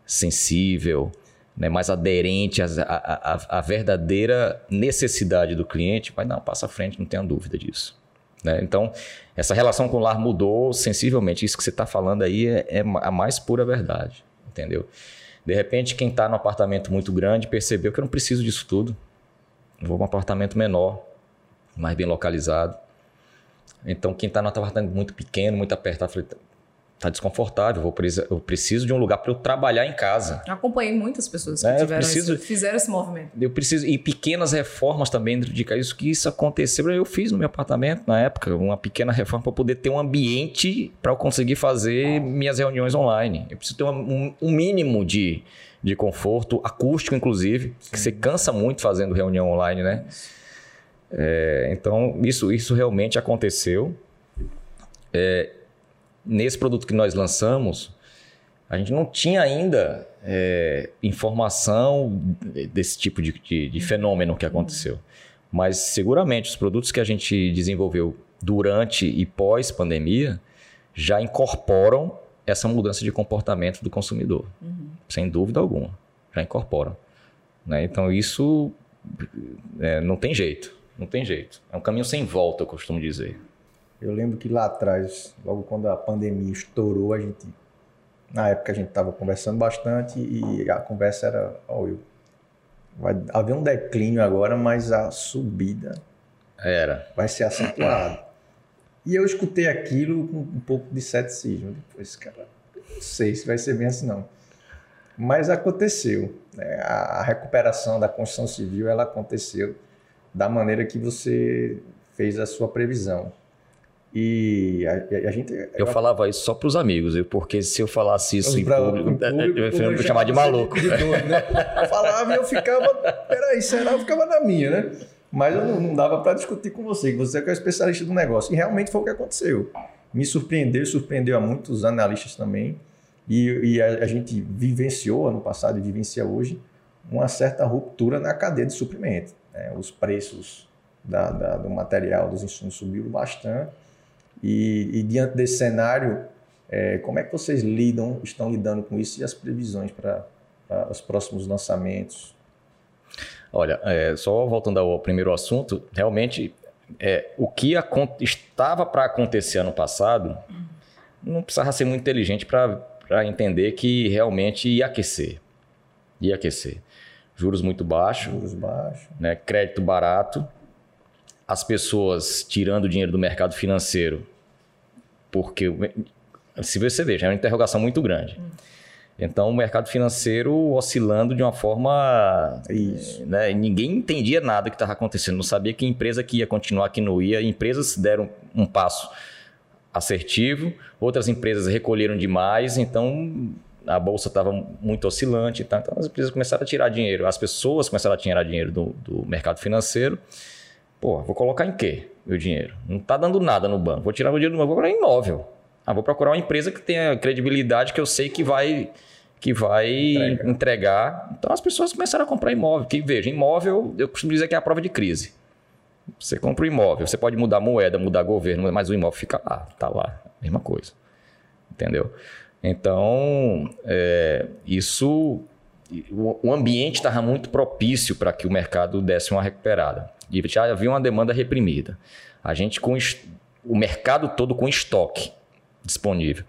sensível, né, mais aderente à, verdadeira necessidade do cliente, vai um passo à frente, não tenha dúvida disso. Né? Então, essa relação com o lar mudou sensivelmente. Isso que você está falando aí é, é, a mais pura verdade, entendeu? De repente, quem está no apartamento muito grande percebeu que eu não preciso disso tudo. Vou para um apartamento menor, mais bem localizado. Então, quem está no apartamento muito pequeno, muito apertado, falei, tá desconfortável, eu, vou, eu preciso de um lugar para eu trabalhar em casa. Eu acompanhei muitas pessoas que é, tiveram preciso, esse, fizeram esse movimento. Eu preciso e pequenas reformas também dentro de casa. Isso que isso aconteceu, eu fiz no meu apartamento na época, uma pequena reforma para poder ter um ambiente para eu conseguir fazer minhas reuniões online. Eu preciso ter um, um mínimo de, de conforto, acústico inclusive, Sim. que você cansa muito fazendo reunião online, né? É, então isso isso realmente aconteceu. É, nesse produto que nós lançamos, a gente não tinha ainda é, informação desse tipo de, de, de, fenômeno que aconteceu. Mas seguramente os produtos que a gente desenvolveu durante e pós-pandemia já incorporam essa mudança de comportamento do consumidor, uhum. sem dúvida alguma, já incorporam. Né? Então isso é, não tem jeito, não tem jeito. É um caminho sem volta, eu costumo dizer. Eu lembro que lá atrás, logo quando a pandemia estourou, a gente, na época a gente estava conversando bastante e a conversa era, ó, eu, vai haver um declínio agora, mas a subida era vai ser acentuada. E eu escutei aquilo com um pouco de ceticismo. Depois, cara, não sei se vai ser bem assim não. Mas aconteceu. Né? A recuperação da construção civil ela aconteceu da maneira que você fez a sua previsão. E a, a gente. Eu falava isso só para os amigos, porque se eu falasse isso em público, público eu ia me chamar de maluco. De doido, né? Eu falava e eu ficava. Peraí, será? Eu ficava na minha, né? Mas eu não, não dava para discutir com você, que você é, é o especialista do negócio. E realmente foi o que aconteceu. Me surpreendeu, surpreendeu a muitos analistas também. E, e a, a, gente vivenciou ano passado e vivencia hoje uma certa ruptura na cadeia de suprimento. Né? Os preços da, da, do material, dos insumos subiram bastante. E, e diante desse cenário, é, como é que vocês lidam, estão lidando com isso e as previsões para os próximos lançamentos? Olha, é, só voltando ao primeiro assunto, realmente é, o que estava para acontecer ano passado não precisava ser muito inteligente para entender que realmente ia aquecer. Ia aquecer. Juros muito baixos. Juros baixos. Né, crédito barato. As pessoas tirando dinheiro do mercado financeiro porque se você veja, é uma interrogação muito grande. Hum. Então, o mercado financeiro oscilando de uma forma. Isso. Né, ninguém entendia nada que estava acontecendo, não sabia que empresa que ia continuar, que não ia. Empresas deram um passo assertivo, outras empresas recolheram demais, então a bolsa estava muito oscilante. Tá? Então, as empresas começaram a tirar dinheiro, as pessoas começaram a tirar dinheiro do, do mercado financeiro. Pô, vou colocar em quê? meu dinheiro. Não está dando nada no banco. Vou tirar meu dinheiro do banco, vou procurar imóvel. Ah, vou procurar uma empresa que tenha credibilidade, que eu sei que vai que vai Entrega. entregar. Então as pessoas começaram a comprar imóvel. Que veja, imóvel, eu costumo dizer que é a prova de crise. Você compra um imóvel, você pode mudar moeda, mudar governo, mas o imóvel fica lá, tá lá, mesma coisa. Entendeu? Então, é, isso, o ambiente estava muito propício para que o mercado desse uma recuperada e já havia uma demanda reprimida. A gente com o mercado todo com estoque disponível.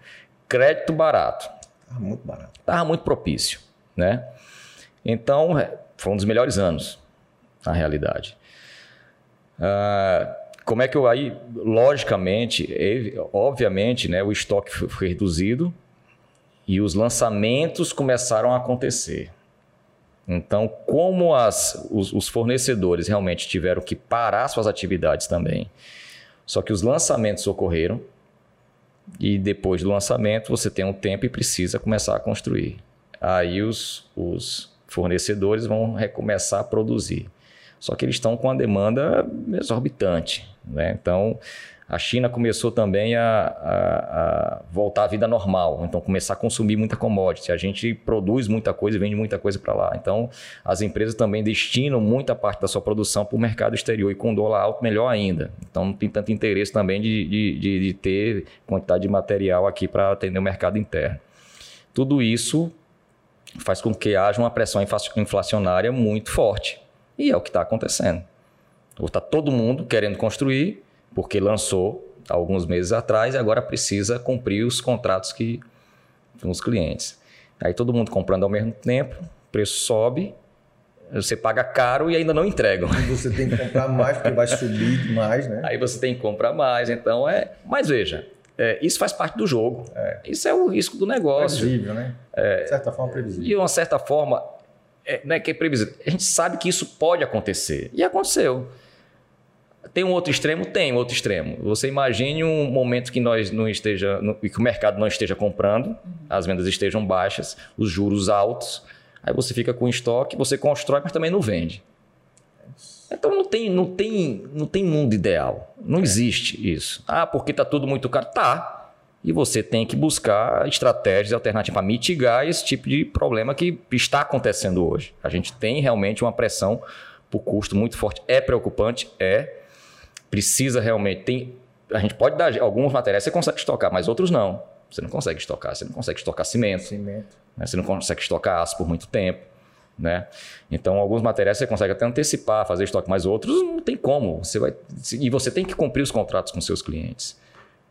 Crédito barato. Estava muito barato. Estava muito propício, né? Então, é, foi um dos melhores anos, na realidade. Ah, como é que eu aí, logicamente, obviamente, né, o estoque foi reduzido e os lançamentos começaram a acontecer. Então, como as, os, os, fornecedores realmente tiveram que parar suas atividades também, só que os lançamentos ocorreram e depois do lançamento você tem um tempo e precisa começar a construir. Aí os, os fornecedores vão recomeçar a produzir. Só que eles estão com uma demanda exorbitante. Né? Então, a China começou também a, a, a, voltar à vida normal, então começar a consumir muita commodity. A gente produz muita coisa e vende muita coisa para lá. Então as empresas também destinam muita parte da sua produção para o mercado exterior e com dólar alto, melhor ainda. Então não tem tanto interesse também de, de, de, de ter quantidade de material aqui para atender o mercado interno. Tudo isso faz com que haja uma pressão inflacionária muito forte. E é o que está acontecendo. Está todo mundo querendo construir porque lançou alguns meses atrás e agora precisa cumprir os contratos que com os clientes. Aí todo mundo comprando ao mesmo tempo, o preço sobe, você paga caro e ainda não entregam. E você tem que comprar mais porque vai subir mais, né? Aí você tem que comprar mais, então é. Mas veja, é, isso faz parte do jogo. É. Isso é o risco do negócio. Previsível, né? É, de certa forma, previsível. De uma certa forma, é, não é que é previsível. A gente sabe que isso pode acontecer. E aconteceu. Tem um outro extremo? Tem um outro extremo. Você imagine um momento que nós não esteja, que o mercado não esteja comprando, as vendas estejam baixas, os juros altos, aí você fica com estoque, você constrói, mas também não vende. Então não tem, não tem, não tem mundo ideal. Não é. existe isso. Ah, porque está tudo muito caro. Tá. E você tem que buscar estratégias alternativas para mitigar esse tipo de problema que está acontecendo hoje. A gente tem realmente uma pressão por custo muito forte. É preocupante? É precisa realmente. Tem, a gente pode dar alguns materiais, você consegue estocar, mas outros não. Você não consegue estocar. Você não consegue estocar cimento. Cimento. Né? Você não consegue estocar aço por muito tempo. Né? Então, alguns materiais você consegue até antecipar, fazer estoque, mas outros não tem como. Você vai, e você tem que cumprir os contratos com seus clientes.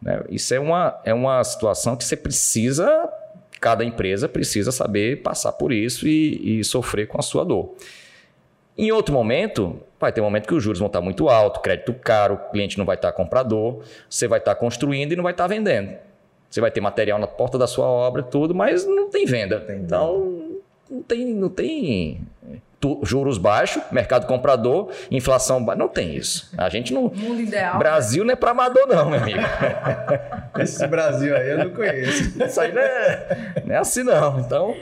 Né? Isso é uma, é uma situação que você precisa, cada empresa precisa saber passar por isso e, e sofrer com a sua dor. Em outro momento, vai ter um momento que os juros vão estar muito alto, crédito caro, o cliente não vai estar comprador, você vai estar construindo e não vai estar vendendo. Você vai ter material na porta da sua obra, tudo, mas não tem venda. Tem então, não tem, não tem juros baixos, mercado comprador, inflação baixa. Não tem isso. A gente não. Mundo ideal. Brasil não é para amador, não, meu amigo. Esse Brasil aí eu não conheço. Isso aí não é, não é assim, não. Então.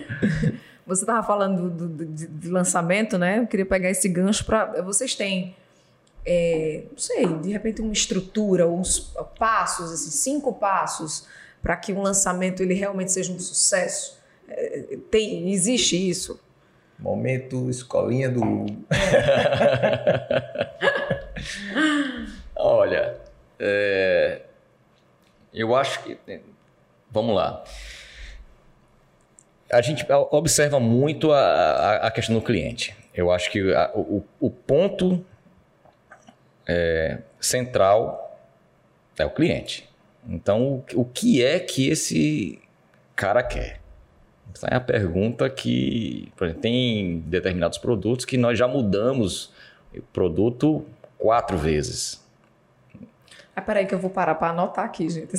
Você estava falando do, do, de, de, lançamento, né? Eu queria pegar esse gancho para. Vocês têm. É, não sei, de repente uma estrutura, uns passos, assim, cinco passos para que um lançamento ele realmente seja um sucesso tem, existe isso? Momento escolinha do Olha, é, eu acho que. Vamos lá. A gente observa muito a, a, a questão do cliente. Eu acho que a, o, o, ponto é, central é o cliente. Então, o, o que é que esse cara quer? Essa é a pergunta que exemplo, tem determinados produtos que nós já mudamos o produto quatro vezes. Ah, peraí que eu vou parar para anotar aqui, gente.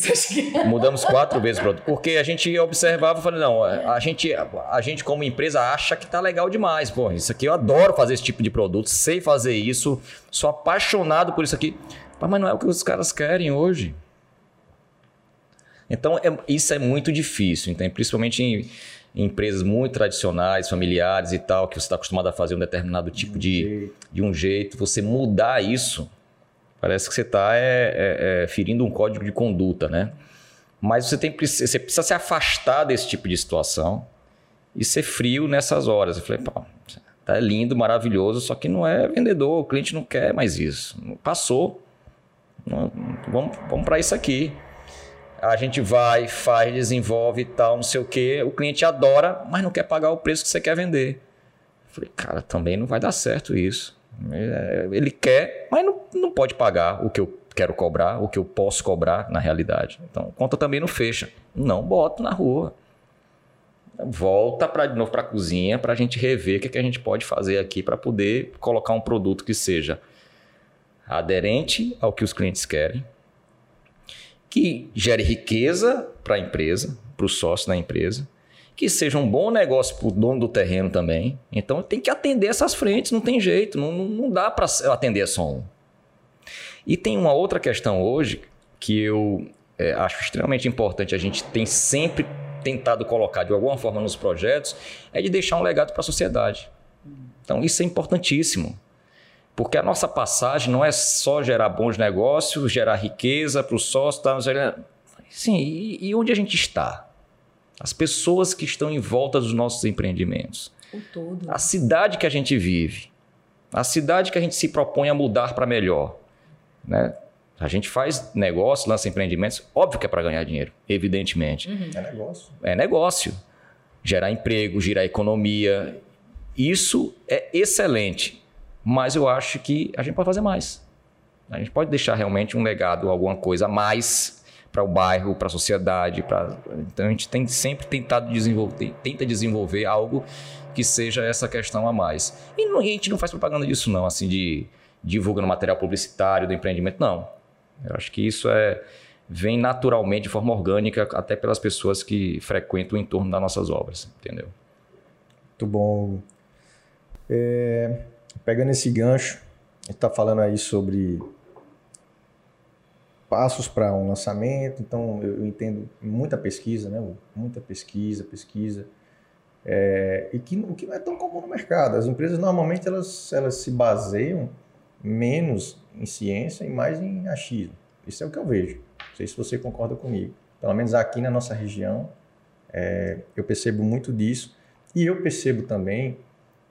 Mudamos quatro vezes o produto. Porque a gente observava e falou, não, a gente, a gente como empresa acha que tá legal demais. Pô, isso aqui eu adoro fazer esse tipo de produto, sei fazer isso, sou apaixonado por isso aqui. Mas não é o que os caras querem hoje. Então, é, isso é muito difícil, então, principalmente em em empresas muito tradicionais, familiares e tal, que você está acostumado a fazer um determinado tipo de, de um jeito, você mudar isso, parece que você está é, é, é, ferindo um código de conduta, né? Mas você, tem, você precisa se afastar desse tipo de situação e ser frio nessas horas. Eu falei, pô, tá lindo, maravilhoso, só que não é vendedor, o cliente não quer mais isso. Passou. vamos vamos para isso aqui a gente vai, faz, desenvolve e tal, não sei o quê. O cliente adora, mas não quer pagar o preço que você quer vender. Eu falei, cara, também não vai dar certo isso. É, ele quer, mas não, não pode pagar o que eu quero cobrar, o que eu posso cobrar na realidade. Então, conta também não fecha. Não boto na rua. Volta pra, de novo para a cozinha para a gente rever o que, é que a gente pode fazer aqui para poder colocar um produto que seja aderente ao que os clientes querem, que gere riqueza para a empresa, para o sócio da empresa, que seja um bom negócio para o dono do terreno também. Então tem que atender essas frentes, não tem jeito, não, não dá para atender só um. E tem uma outra questão hoje que eu é, acho extremamente importante, a gente tem sempre tentado colocar de alguma forma nos projetos, é de deixar um legado para a sociedade. Então isso é importantíssimo. Porque a nossa passagem não é só gerar bons negócios, gerar riqueza para o sócio. Tá, sim, e, e, onde a gente está? As pessoas que estão em volta dos nossos empreendimentos. O todo. A cidade que a gente vive. A cidade que a gente se propõe a mudar para melhor. Né? A gente faz negócio, lança empreendimentos, óbvio que é para ganhar dinheiro, evidentemente. Uhum. É negócio. É negócio. Gerar emprego, gerar economia. Isso é excelente mas eu acho que a gente pode fazer mais. A gente pode deixar realmente um legado, alguma coisa a mais para o bairro, para a sociedade. Pra... Então a gente tem sempre tentado desenvolver, tenta desenvolver algo que seja essa questão a mais. E, não, e a gente não faz propaganda disso, não, assim, de divulgando material publicitário do empreendimento, não. Eu acho que isso é vem naturalmente, de forma orgânica, até pelas pessoas que frequentam o entorno das nossas obras, entendeu? Muito bom. É, pegando esse gancho, a gente está falando aí sobre passos para um lançamento, então eu entendo muita pesquisa, né? Muita pesquisa, pesquisa. É, e que, o que não é tão comum no mercado. As empresas normalmente elas, elas se baseiam menos em ciência e mais em achismo. Isso é o que eu vejo. Não sei se você concorda comigo. Pelo menos aqui na nossa região, é, eu percebo muito disso. E eu percebo também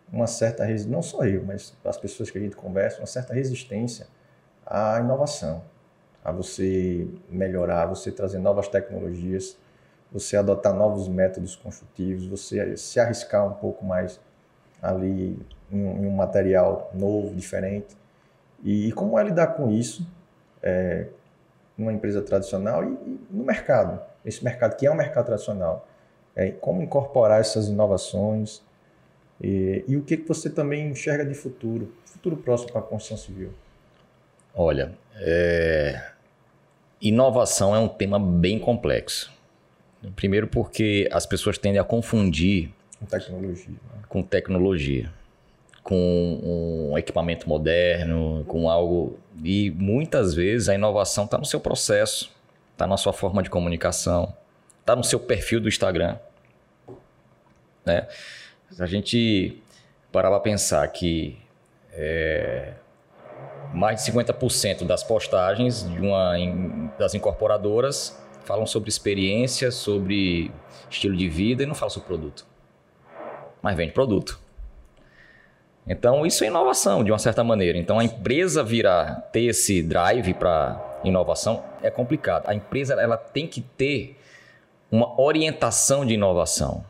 uma certa não só eu, mas as pessoas que a gente conversa, uma certa resistência à inovação, a você melhorar, você trazer novas tecnologias, você adotar novos métodos construtivos, você se arriscar um pouco mais ali em, um material novo, diferente. E, como é lidar com isso é, numa empresa tradicional e, e, no mercado, esse mercado que é um mercado tradicional. É, como incorporar essas inovações e, e o que, que você também enxerga de futuro, futuro próximo para a construção civil? Olha, é... inovação é um tema bem complexo. Primeiro porque as pessoas tendem a confundir com tecnologia, né? com tecnologia, com um equipamento moderno, com algo e muitas vezes a inovação está no seu processo, está na sua forma de comunicação, está no seu perfil do Instagram, né? A gente parava a pensar que é, mais de 50% das postagens de uma das incorporadoras falam sobre experiência, sobre estilo de vida e não falam sobre produto. Mas vende produto. Então, isso é inovação, de uma certa maneira. Então, a empresa virar, ter esse drive para inovação é complicado. A empresa ela tem que ter uma orientação de inovação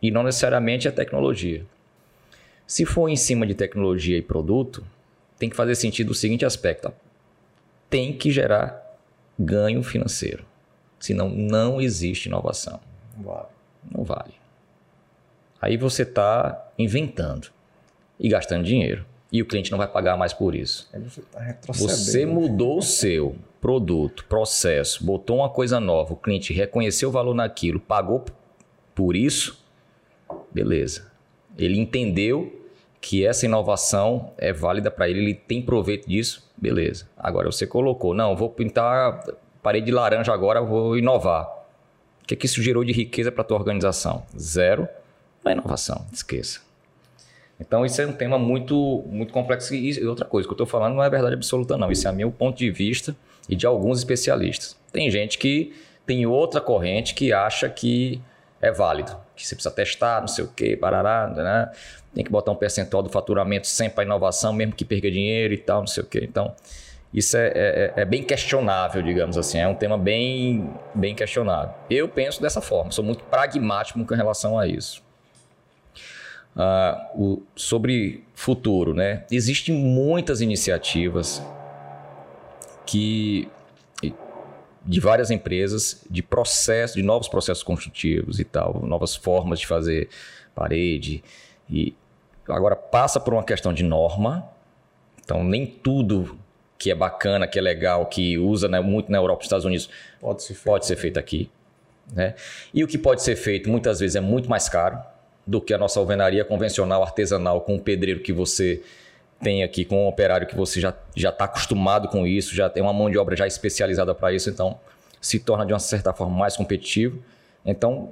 e não necessariamente a tecnologia. Se for em cima de tecnologia e produto, tem que fazer sentido o seguinte aspecto: tem que gerar ganho financeiro. Senão, não existe inovação. Não vale. Não vale. Aí você está inventando e gastando dinheiro. E o cliente não vai pagar mais por isso. Você, tá você mudou o seu produto, processo, botou uma coisa nova, o cliente reconheceu o valor naquilo, pagou por isso, beleza. Ele entendeu que essa inovação é válida para ele, ele tem proveito disso, beleza. Agora você colocou, não, vou pintar parede de laranja agora, vou inovar. O que, é que isso gerou de riqueza para a tua organização? Zero. É inovação, esqueça. Então, isso é um tema muito, muito complexo. E outra coisa, que eu estou falando não é verdade absoluta, não. Isso é meu ponto de vista e de alguns especialistas. Tem gente que tem outra corrente que acha que é válido, que você precisa testar, não sei o quê, parará, né? Tem que botar um percentual do faturamento sempre para inovação, mesmo que perca dinheiro e tal, não sei o quê. Então, isso é, é, é, bem questionável, digamos assim. É um tema bem, bem questionável. Eu penso dessa forma, sou muito pragmático com relação a isso. Uh, o, sobre futuro, né? Existem muitas iniciativas que de várias empresas de processo, de novos processos construtivos e tal, novas formas de fazer parede e agora passa por uma questão de norma. Então nem tudo que é bacana, que é legal, que usa né, muito na Europa e Estados Unidos, pode ser feito, pode ser feito aqui. Né? E o que pode ser feito muitas vezes é muito mais caro do que a nossa alvenaria convencional, artesanal, com o pedreiro que você tem aqui, com o operário que você já está acostumado com isso, já tem uma mão de obra já especializada para isso, então se torna de uma certa forma mais competitivo. Então,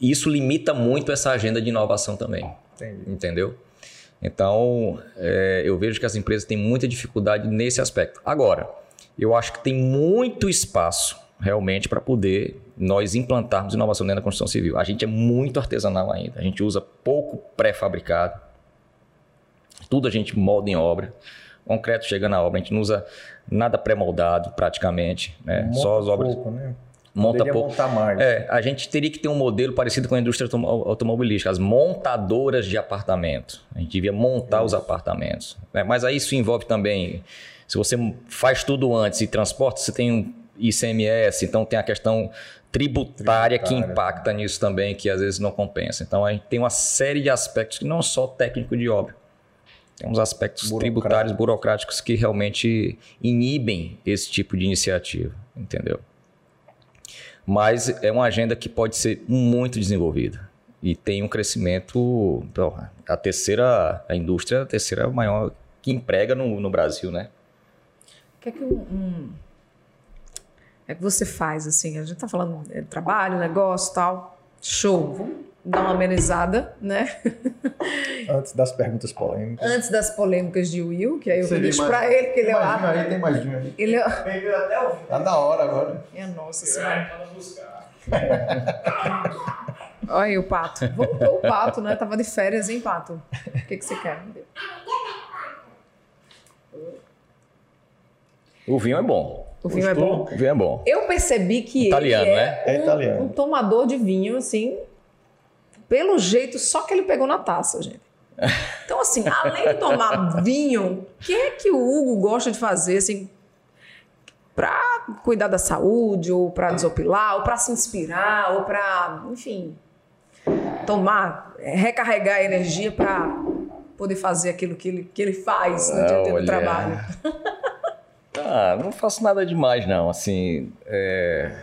isso limita muito essa agenda de inovação também. Entendi. Entendeu? Então, é, eu vejo que as empresas têm muita dificuldade nesse aspecto. Agora, eu acho que tem muito espaço realmente para poder nós implantarmos inovação dentro da construção civil. A gente é muito artesanal ainda, a gente usa pouco pré-fabricado, tudo a gente molda em obra. Concreto chega na obra, a gente não usa nada pré-moldado praticamente, né? Só as obras. Pouco, né? monta pouco. montar mais. É, a gente teria que ter um modelo parecido com a indústria automobilística, as montadoras de apartamento. A gente devia montar isso. os apartamentos. Né? Mas aí isso envolve também, se você faz tudo antes e transporta, você tem um ICMS, então tem a questão tributária, tributária que impacta nisso também, que às vezes não compensa. Então a gente tem uma série de aspectos que não só técnico de obra. Tem uns aspectos tributários, burocráticos que realmente inibem esse tipo de iniciativa, entendeu? mas é uma agenda que pode ser muito desenvolvida e tem um crescimento. A terceira, a indústria é a terceira maior que emprega no, no Brasil, né? O que é que um, um, é que você faz assim? A gente está falando de trabalho, negócio, tal. Show. Vamos dar uma amenizada, né? Antes das perguntas polêmicas. Antes das polêmicas de Will, que aí eu deixo para ele, que ele é o. Aí tem mais de um ali. Ele é... Tá da hora agora. Minha nossa senhora. Olha aí o pato. Voltou o pato, né? Tava de férias, hein, pato? O que, que você quer? O vinho é bom. O vinho é bom. O vinho é bom. Eu percebi que Italiano, ele é, né? É um, italiano. um tomador de vinho, assim, pelo jeito, só que ele pegou na taça, gente. Então, assim, além de tomar vinho, o que é que o Hugo gosta de fazer, assim, para cuidar da saúde, ou para desopilar, ou para se inspirar, ou para, enfim, tomar, é, recarregar a energia para poder fazer aquilo que ele, que ele faz no dia a dia do trabalho? Ah, não faço nada demais, não. Assim, é,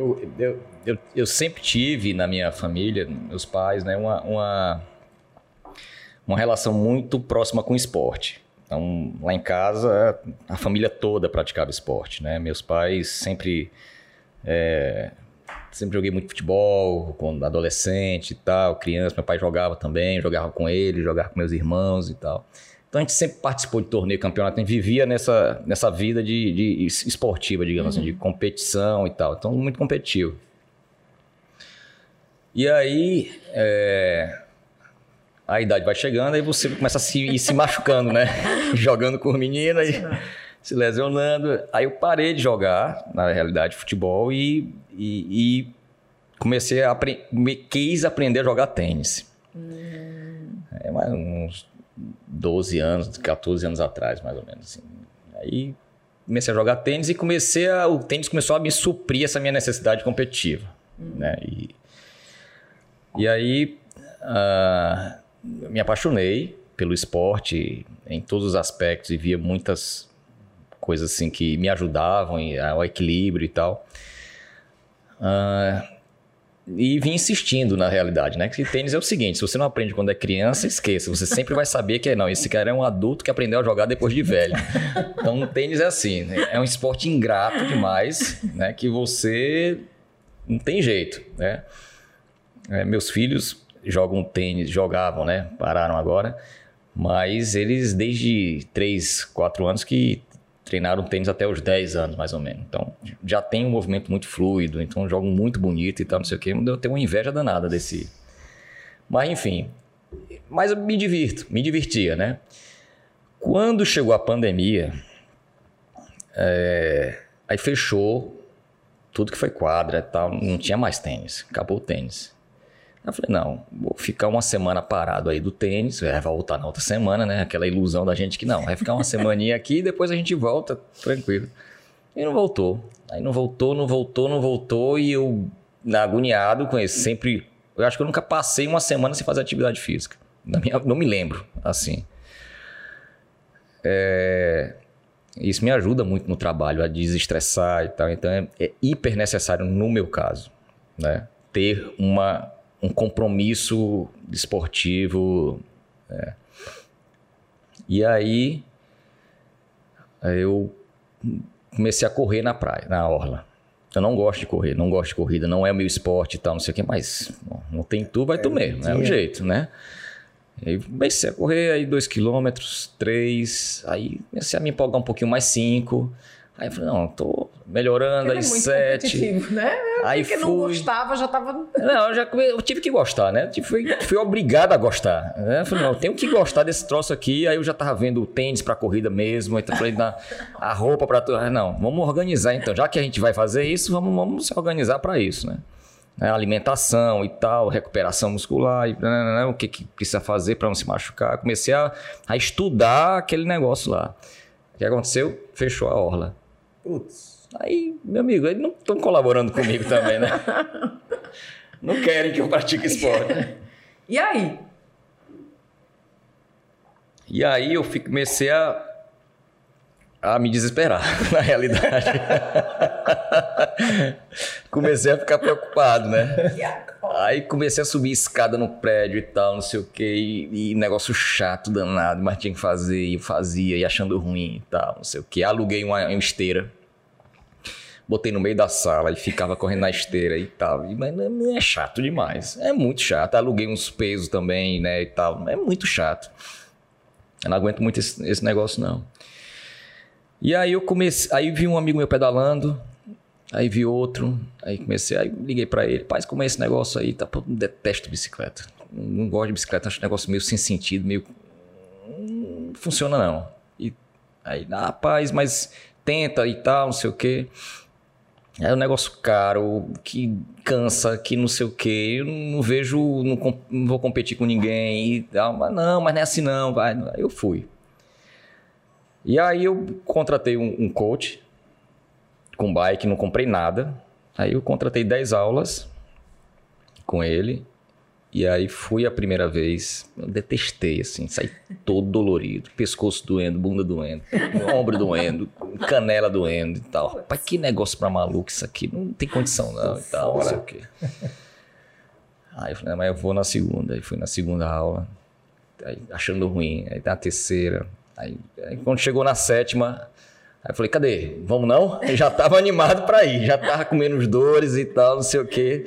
eu, eu, eu, eu sempre tive na minha família, meus pais, né, uma, uma, uma relação muito próxima com o esporte. Então, lá em casa, a família toda praticava esporte, né? Meus pais sempre... é, sempre joguei muito futebol, quando adolescente e tal, criança, meu pai jogava também, jogava com ele, jogava com meus irmãos e tal. Então a gente sempre participou de torneio, campeonato, a gente vivia nessa, nessa vida de, de es- esportiva, digamos assim, de competição e tal. Então, muito competitivo. E aí, é, a idade vai chegando, aí você começa a se, ir se machucando, né? Jogando com menina e se lesionando. Aí eu parei de jogar, na realidade, futebol e, e, e comecei a aprender, quis aprender a jogar tênis. É mais uns 12 anos, 14 anos atrás, mais ou menos. Assim. Aí comecei a jogar tênis e comecei a, o tênis começou a me suprir essa minha necessidade competitiva. Né? E, e aí ah, me apaixonei pelo esporte em todos os aspectos e via muitas coisas assim que me ajudavam ao equilíbrio e tal. Ah, e vim insistindo na realidade, né? Que tênis é o seguinte: se você não aprende quando é criança, esqueça. Você sempre vai saber que não, esse cara é um adulto que aprendeu a jogar depois de velho. Então, o tênis é assim: é um esporte ingrato demais, né? Que você não tem jeito, né? É, meus filhos jogam tênis, jogavam, né? Pararam agora, mas eles desde 3, 4 anos que treinaram tênis até os 10 anos, mais ou menos. Então, já tem um movimento muito fluido, então jogam muito bonito e tal, não sei o quê. Eu tenho uma inveja danada desse. Mas, enfim. Mas eu me divirto, me divertia, né? Quando chegou a pandemia, é, aí fechou tudo que foi quadra e tal, não tinha mais tênis, acabou o tênis. Eu falei, não, vou ficar uma semana parado aí do tênis, é, vai voltar na outra semana, né? Aquela ilusão da gente que não, vai ficar uma semaninha aqui e depois a gente volta, tranquilo. E não voltou. Aí não voltou, não voltou, não voltou e eu, agoniado com isso, sempre... Eu acho que eu nunca passei uma semana sem fazer atividade física. Minha, não me lembro, assim. É, isso me ajuda muito no trabalho, a desestressar e tal. Então é, é hiper necessário, no meu caso, né? ter uma, um compromisso esportivo. é. E aí eu comecei a correr na praia, na orla. Eu não gosto de correr, não gosto de corrida, não é o meu esporte e tal, não sei o que, mas bom, não tem tu, vai tu mesmo, é o jeito, né? Aí comecei a correr aí dois quilômetros, três, aí comecei a me empolgar um pouquinho mais cinco. Aí eu falei, não, tô melhorando Ele aí é muito sete. né? Aí Porque fui. não gostava, já tava. Não, eu já eu tive que gostar, né? Tipo, Fui, fui obrigado a gostar. Né? Eu falei, não, eu tenho que gostar desse troço aqui. Aí eu já tava vendo o tênis pra corrida mesmo. Então eu falei, na, a roupa pra. Ah, Não, vamos organizar então. Já que a gente vai fazer isso, vamos, vamos se organizar pra isso, né? Né, Alimentação e tal, recuperação muscular, e, né, né, né, o que, que precisa fazer pra não se machucar. Comecei a, a estudar aquele negócio lá. O que aconteceu? Fechou a orla. Putz. Aí, meu amigo, eles não estão colaborando comigo também, né? Não querem que eu pratique esporte. E aí? E aí eu fi- comecei a, a me desesperar, na realidade. comecei a ficar preocupado, né? Aí comecei a subir escada no prédio e tal, não sei o quê, e, e negócio chato, danado, mas tinha que fazer, e eu fazia, e achando ruim e tal, não sei o quê. Aluguei uma, uma esteira, botei no meio da sala e ficava correndo na esteira e tal. Mas não- é chato demais, é muito chato. Aluguei uns pesos também, né, e tal, é muito chato. Eu não aguento muito esse, esse negócio, não. E aí eu comecei, aí vi um amigo meu pedalando, aí vi outro, aí comecei, aí liguei pra ele, pai, como é esse negócio aí? Tá, pô, detesto bicicleta. Não, não gosto de bicicleta, acho um negócio meio sem sentido, meio. Não funciona não. E Aí, ah, rapaz, mas tenta e tal, não sei o quê. É um negócio caro, que cansa, que não sei o quê. Eu não vejo, não, não vou competir com ninguém e tal. Mas não, mas não é assim não. Vai. Eu fui. E aí eu contratei um, um coach com bike, não comprei nada. Aí eu contratei 10 aulas com ele. E aí fui a primeira vez, eu detestei, assim, saí todo dolorido, pescoço doendo, bunda doendo, ombro doendo, canela doendo e tal. Pai, que negócio pra maluco isso aqui, não tem condição não e tal, não sei o quê. Aí eu falei, mas eu vou na segunda, aí fui na segunda aula, aí achando ruim, aí na terceira, aí, aí quando chegou na sétima, Aí eu falei, cadê? Vamos não? Eu já tava animado para ir, já tava com menos dores e tal, não sei o quê.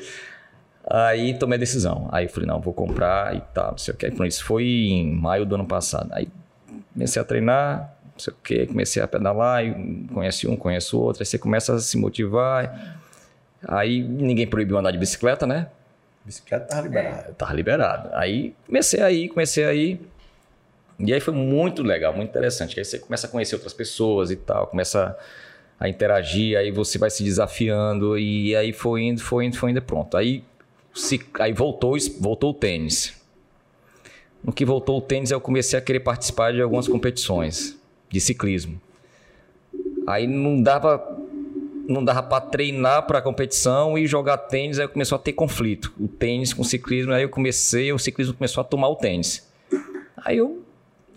Aí tomei a decisão. Aí falei, não, vou comprar e tal, não sei o que. Aí, isso foi em maio do ano passado. Aí comecei a treinar, não sei o que, comecei a pedalar, e conhece um, conhece o outro, aí você começa a se motivar. Aí ninguém proibiu andar de bicicleta, né? Bicicleta tava liberada. É, tava liberado. Aí comecei a ir, comecei a ir. E aí foi muito legal, muito interessante. Aí você começa a conhecer outras pessoas e tal, começa a interagir, aí você vai se desafiando, e aí foi indo, foi indo, foi indo, pronto. Aí aí voltou, voltou o tênis. No que voltou o tênis, eu comecei a querer participar de algumas competições de ciclismo. Aí não dava não dava para treinar para competição e jogar tênis, aí começou a ter conflito. O tênis com o ciclismo, aí eu comecei, o ciclismo começou a tomar o tênis. Aí eu,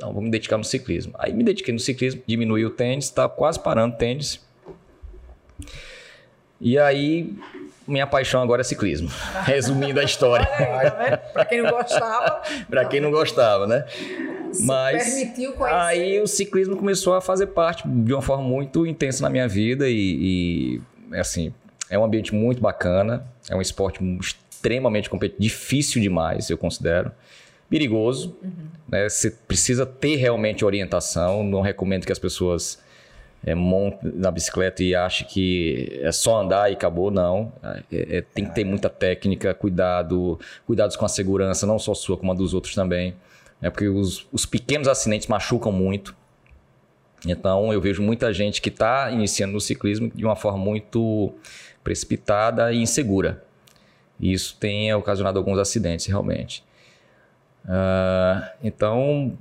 não, vou me dedicar no ciclismo. Aí me dediquei no ciclismo, diminui o tênis, está quase parando o tênis. E aí minha paixão agora é ciclismo. Resumindo a história. tá Para quem não gostava. Para quem não gostava, né? Se Mas permitiu conhecer. aí o ciclismo começou a fazer parte de uma forma muito intensa na minha vida e, e assim, é um ambiente muito bacana, é um esporte extremamente competitivo, difícil demais, eu considero. Perigoso, uhum. né? Você precisa ter realmente orientação. Não recomendo que as pessoas é, monte na bicicleta e acha que é só andar e acabou, não. É, é, tem que ter muita técnica, cuidado, cuidados com a segurança, não só sua, como a dos outros também. É porque os, os pequenos acidentes machucam muito. Então eu vejo muita gente que está iniciando no ciclismo de uma forma muito precipitada e insegura. E isso tem ocasionado alguns acidentes realmente. Uh, então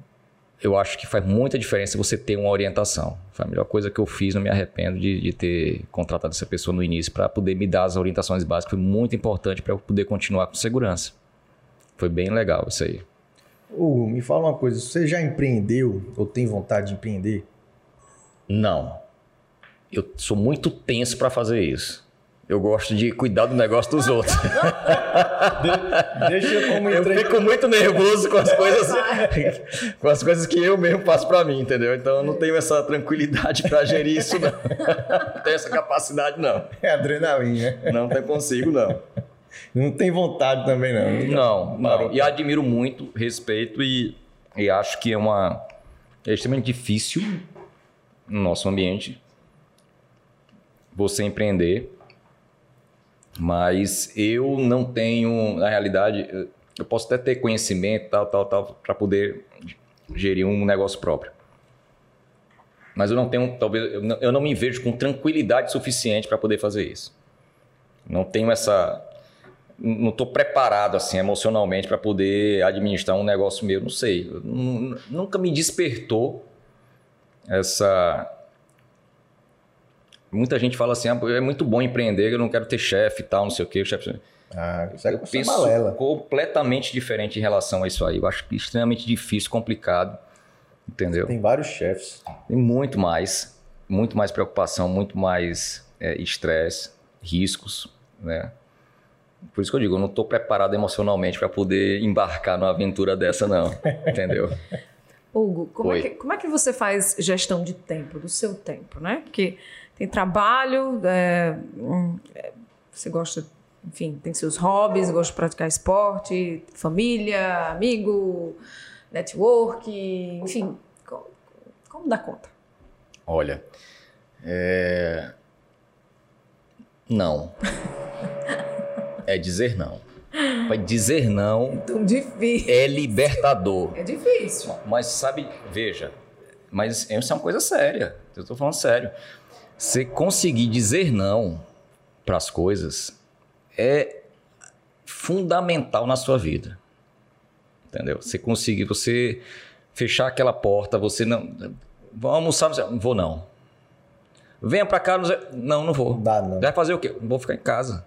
eu acho que faz muita diferença você ter uma orientação. Foi a melhor coisa que eu fiz, não me arrependo de, de ter contratado essa pessoa no início para poder me dar as orientações básicas. Foi muito importante para eu poder continuar com segurança. Foi bem legal isso aí. Hugo, me fala uma coisa, você já empreendeu ou tem vontade de empreender? Não. Eu sou muito tenso para fazer isso. Eu gosto de cuidar do negócio dos outros. De, deixa eu como Eu fico muito nervoso com as coisas, com as coisas que eu mesmo faço para mim, entendeu? Então eu não tenho essa tranquilidade para gerir isso, não. não tenho essa capacidade, não. É adrenalina. Não tem consigo, não. Não tem vontade também, não. Não, não. E admiro muito, respeito e, e acho que é uma. É extremamente difícil no nosso ambiente você empreender mas eu não tenho, na realidade, eu posso até ter conhecimento, tal, tal, tal, para poder gerir um negócio próprio. Mas eu não tenho, talvez, eu não me vejo com tranquilidade suficiente para poder fazer isso. Não tenho essa. Não estou preparado assim emocionalmente para poder administrar um negócio meu, não sei. Nunca me despertou essa Muita gente fala assim, ah, é muito bom empreender, eu não quero ter chefe e tal, não sei o quê. O chefe... Ah, isso é eu penso balela. completamente diferente em relação a isso aí. Eu acho extremamente difícil, complicado, entendeu? Tem vários chefes. Tem muito mais, muito mais preocupação, muito mais é, estresse, é, riscos, né? Por isso que eu digo, eu não estou preparado emocionalmente para poder embarcar numa aventura dessa, não. entendeu? Hugo, como é, que, como é, que, você faz gestão de tempo, do seu tempo, né? Porque tem trabalho, é, é, você gosta, enfim, tem seus hobbies, gosta de praticar esporte, família, amigo, network, enfim, como, como dá conta? Olha, é... não. é dizer não. Vai dizer não. Tão difícil. É libertador. É difícil. Mas sabe, veja, mas isso é uma coisa séria. Eu estou falando sério. Você conseguir dizer não para as coisas é fundamental na sua vida. Entendeu? Você conseguir, você fechar aquela porta, você não. Vamos almoçar? Não vou não. Venha para cá, não, não vou. Dá, não. Vai fazer o quê? Vou ficar em casa.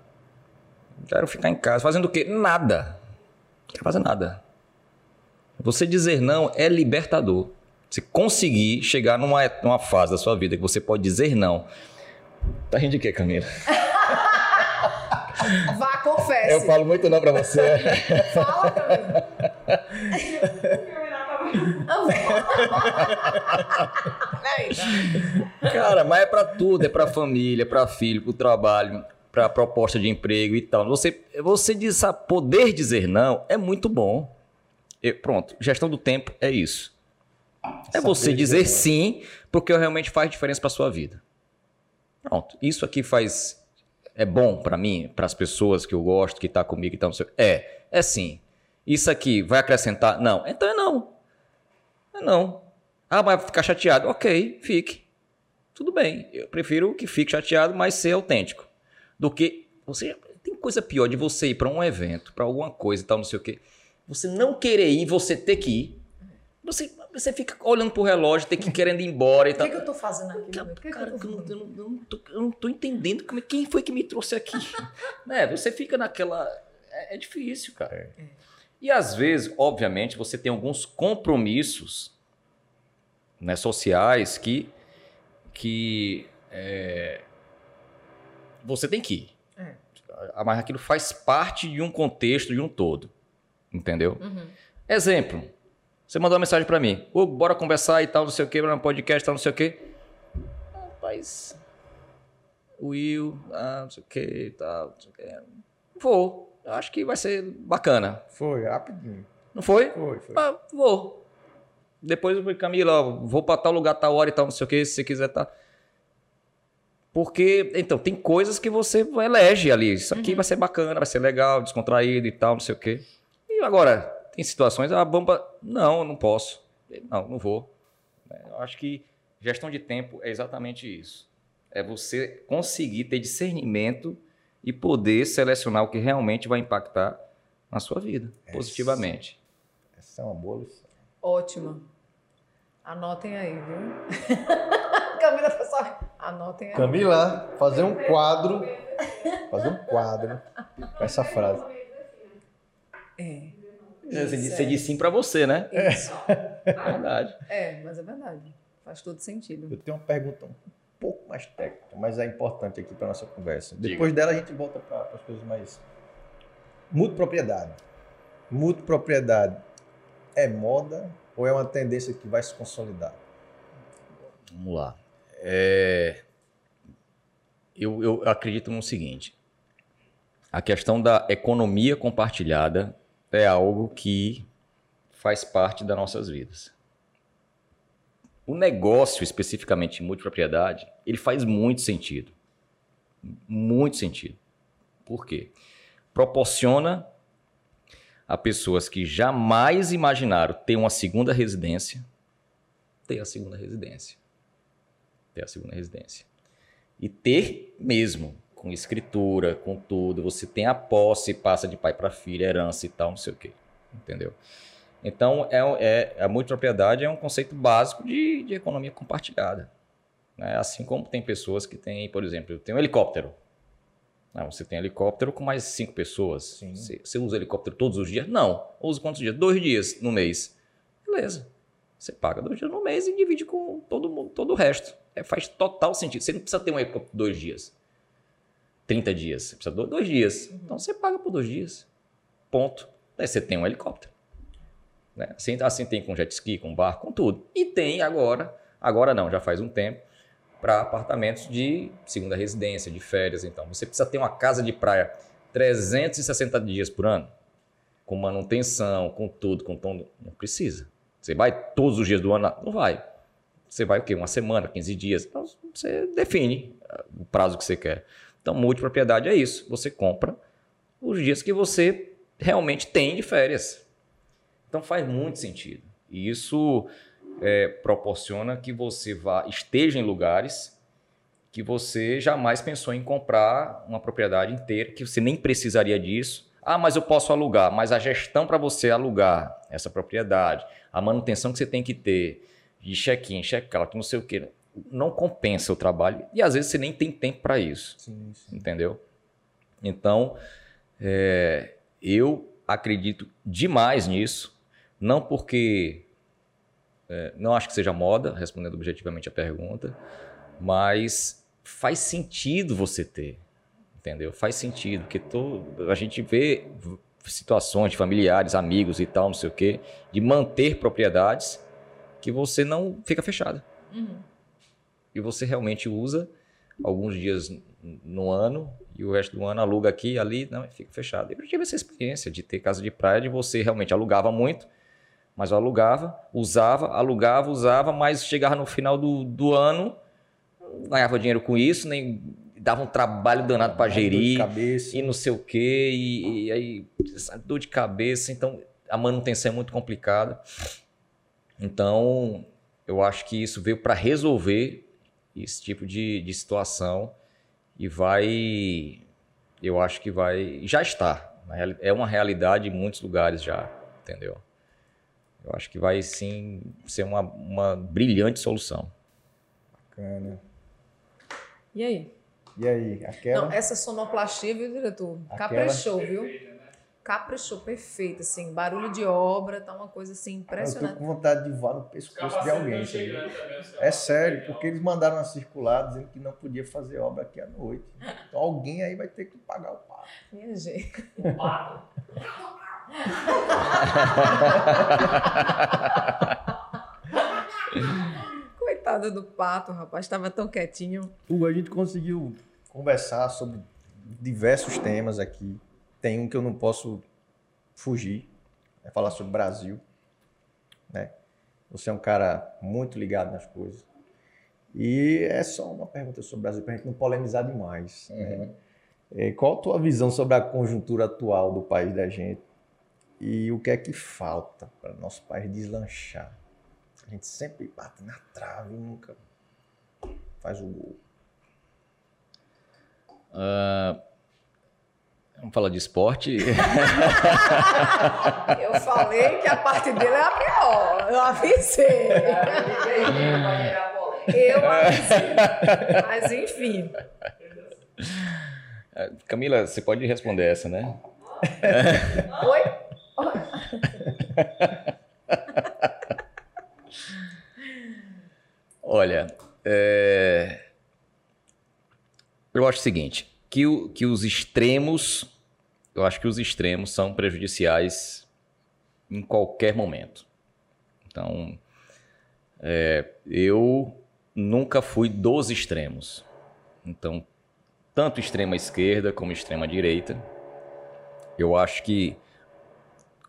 Quero ficar em casa. Fazendo o quê? Nada. Não quero fazer nada. Você dizer não é libertador. Você conseguir chegar numa, numa fase da sua vida que você pode dizer não. Tá rindo de quê, Camila? Vá, confesse. Eu falo muito não pra você. Fala, Camila. Cara, mas é pra tudo, é pra família, pra filho, pro trabalho, pra proposta de emprego e tal. Você, você diz, poder dizer não é muito bom. Eu, pronto, gestão do tempo é isso. É você dizer sim, porque realmente faz diferença para sua vida. Pronto, isso aqui faz é bom para mim, para as pessoas que eu gosto, que está comigo e tal, É, é sim. Isso aqui vai acrescentar? Não. Então é não. É não. Ah, vai ficar chateado. Ok, fique. Tudo bem. Eu prefiro que fique chateado, mas ser autêntico. Do que você tem coisa pior de você ir para um evento, para alguma coisa e tal, não sei o quê. Você não querer ir, você ter que ir. Você, você fica olhando pro relógio, tem que ir querendo ir embora e tal. O que, que eu tô fazendo aqui? Cara, que cara eu, eu, não, eu, não tô, eu não tô entendendo como, é, quem foi que me trouxe aqui. né? Você fica naquela. É, é difícil, cara. É. E às vezes, obviamente, você tem alguns compromissos né, sociais que, que é, você tem que ir. É. Mas aquilo faz parte de um contexto, de um todo. Entendeu? Uhum. Exemplo. Você mandou uma mensagem para mim. Ô, bora conversar e tal, não sei o que, no podcast, tal, não sei o que. Rapaz. Will, ah, não sei o que e tal, não sei o que. Vou. Eu acho que vai ser bacana. Foi, rapidinho. Não foi? Foi, foi. Ah, vou. Depois eu falei, Camila, vou para tal lugar, tal hora e tal, não sei o que, se você quiser, tá. Porque, então, tem coisas que você elege ali. Isso aqui uhum. vai ser bacana, vai ser legal, descontraído e tal, não sei o quê. E agora, tem situações, a bomba, não, não posso. Não, não vou. Eu acho que gestão de tempo é exatamente isso. É você conseguir ter discernimento e poder selecionar o que realmente vai impactar na sua vida, essa, positivamente. Essa é uma boa lição. Ótima. Anotem aí, viu? Camila, pessoal, anotem aí. Camila, fazer um quadro, fazer um quadro com essa frase. É. Você, disse, você disse sim para você, né? Isso. É verdade. É, mas é verdade. Faz todo sentido. Eu tenho uma pergunta um pouco mais técnica, mas é importante aqui para nossa conversa. Diga. Depois dela a gente volta para as coisas mais. Mudo propriedade. Mudo propriedade é moda ou é uma tendência que vai se consolidar? Vamos lá. É... Eu, eu acredito no seguinte: a questão da economia compartilhada é algo que faz parte das nossas vidas. O negócio, especificamente multipropriedade, ele faz muito sentido. Muito sentido. Por quê? Proporciona a pessoas que jamais imaginaram ter uma segunda residência, ter a segunda residência. Ter a segunda residência. E ter mesmo com escritura, com tudo. Você tem a posse, passa de pai para filho, herança e tal, não sei o quê. Entendeu? Então, é, é, a multipropriedade é um conceito básico de, de economia compartilhada. Né? Assim como tem pessoas que têm, por exemplo, tem um helicóptero. Não, você tem helicóptero com mais cinco pessoas. Você, você, usa helicóptero todos os dias? Não. Usa quantos dias? Dois dias no mês. Beleza. Você paga dois dias no mês e divide com todo, mundo, todo o resto. É, faz total sentido. Você não precisa ter um helicóptero dois dias. 30 dias. Você precisa de dois dias. Uhum. Então você paga por dois dias. Ponto. Aí você tem um helicóptero. Né? Assim, assim tem com jet ski, com barco, com tudo. E tem agora, agora não, já faz um tempo, para apartamentos de segunda residência, de férias. Então você precisa ter uma casa de praia 360 dias por ano, com manutenção, com tudo, com todo. Não precisa. Você vai todos os dias do ano? Não vai. Você vai o quê? Uma semana, 15 dias. Então você define o prazo que você quer. Então, multipropriedade é isso. Você compra os dias que você realmente tem de férias. Então, faz muito sentido. E isso é, proporciona que você vá esteja em lugares que você jamais pensou em comprar uma propriedade inteira, que você nem precisaria disso. Ah, mas eu posso alugar. Mas a gestão para você alugar essa propriedade, a manutenção que você tem que ter, de check-in, check-out, não sei o quê, não compensa o trabalho. E às vezes você nem tem tempo para isso. Sim, sim. Entendeu? Então, é, eu acredito demais nisso. Não porque. É, não acho que seja moda, respondendo objetivamente a pergunta, mas faz sentido você ter, entendeu? Faz sentido, porque tô, a gente vê situações de familiares, amigos e tal, não sei o quê, de manter propriedades que você não fica fechada. Uhum. E você realmente usa alguns dias no ano e o resto do ano aluga aqui ali, não, fica fechado. Eu tive essa experiência de ter casa de praia, de você realmente alugava muito, mas eu alugava, usava, alugava, usava, mas chegava no final do, do ano, não ganhava dinheiro com isso, nem dava um trabalho danado para gerir e não sei o quê, e, e aí dor de cabeça, então a manutenção é muito complicada. Então, eu acho que isso veio para resolver esse tipo de, de situação e vai, eu acho que vai, já está. É uma realidade em muitos lugares já, entendeu? Eu acho que vai sim ser uma, uma brilhante solução. Bacana. E aí? E aí, aquela? Não, essa sonoplastia, viu, diretor? Aquela... Caprichou, viu? Caprichou, perfeito, assim, barulho de obra, tá uma coisa assim impressionante. Eu tô com vontade de voar no pescoço de alguém. É sério, porque eles mandaram uma circular dizendo que não podia fazer obra aqui à noite. Então alguém aí vai ter que pagar o pato. Minha gente. O pato. Coitado do pato, rapaz, estava tão quietinho. Hugo, a gente conseguiu conversar sobre diversos temas aqui tem um que eu não posso fugir, é falar sobre o Brasil. Né? Você é um cara muito ligado nas coisas. E é só uma pergunta sobre o Brasil, para a gente não polemizar demais. Né? Uhum. Né? qual a tua visão sobre a conjuntura atual do país da gente? E o que é que falta para nosso país deslanchar? A gente sempre bate na trave e nunca faz o gol. Uh, Vamos falar de esporte. eu falei que a parte dele é a pior. Eu avisei. eu avisei. Mas enfim. Camila, você pode responder essa, né? Oi? Olha, é... eu acho o seguinte que, o, que os extremos, eu acho que os extremos são prejudiciais em qualquer momento. Então, é, eu nunca fui dos extremos. Então, tanto extrema esquerda como extrema direita, eu acho que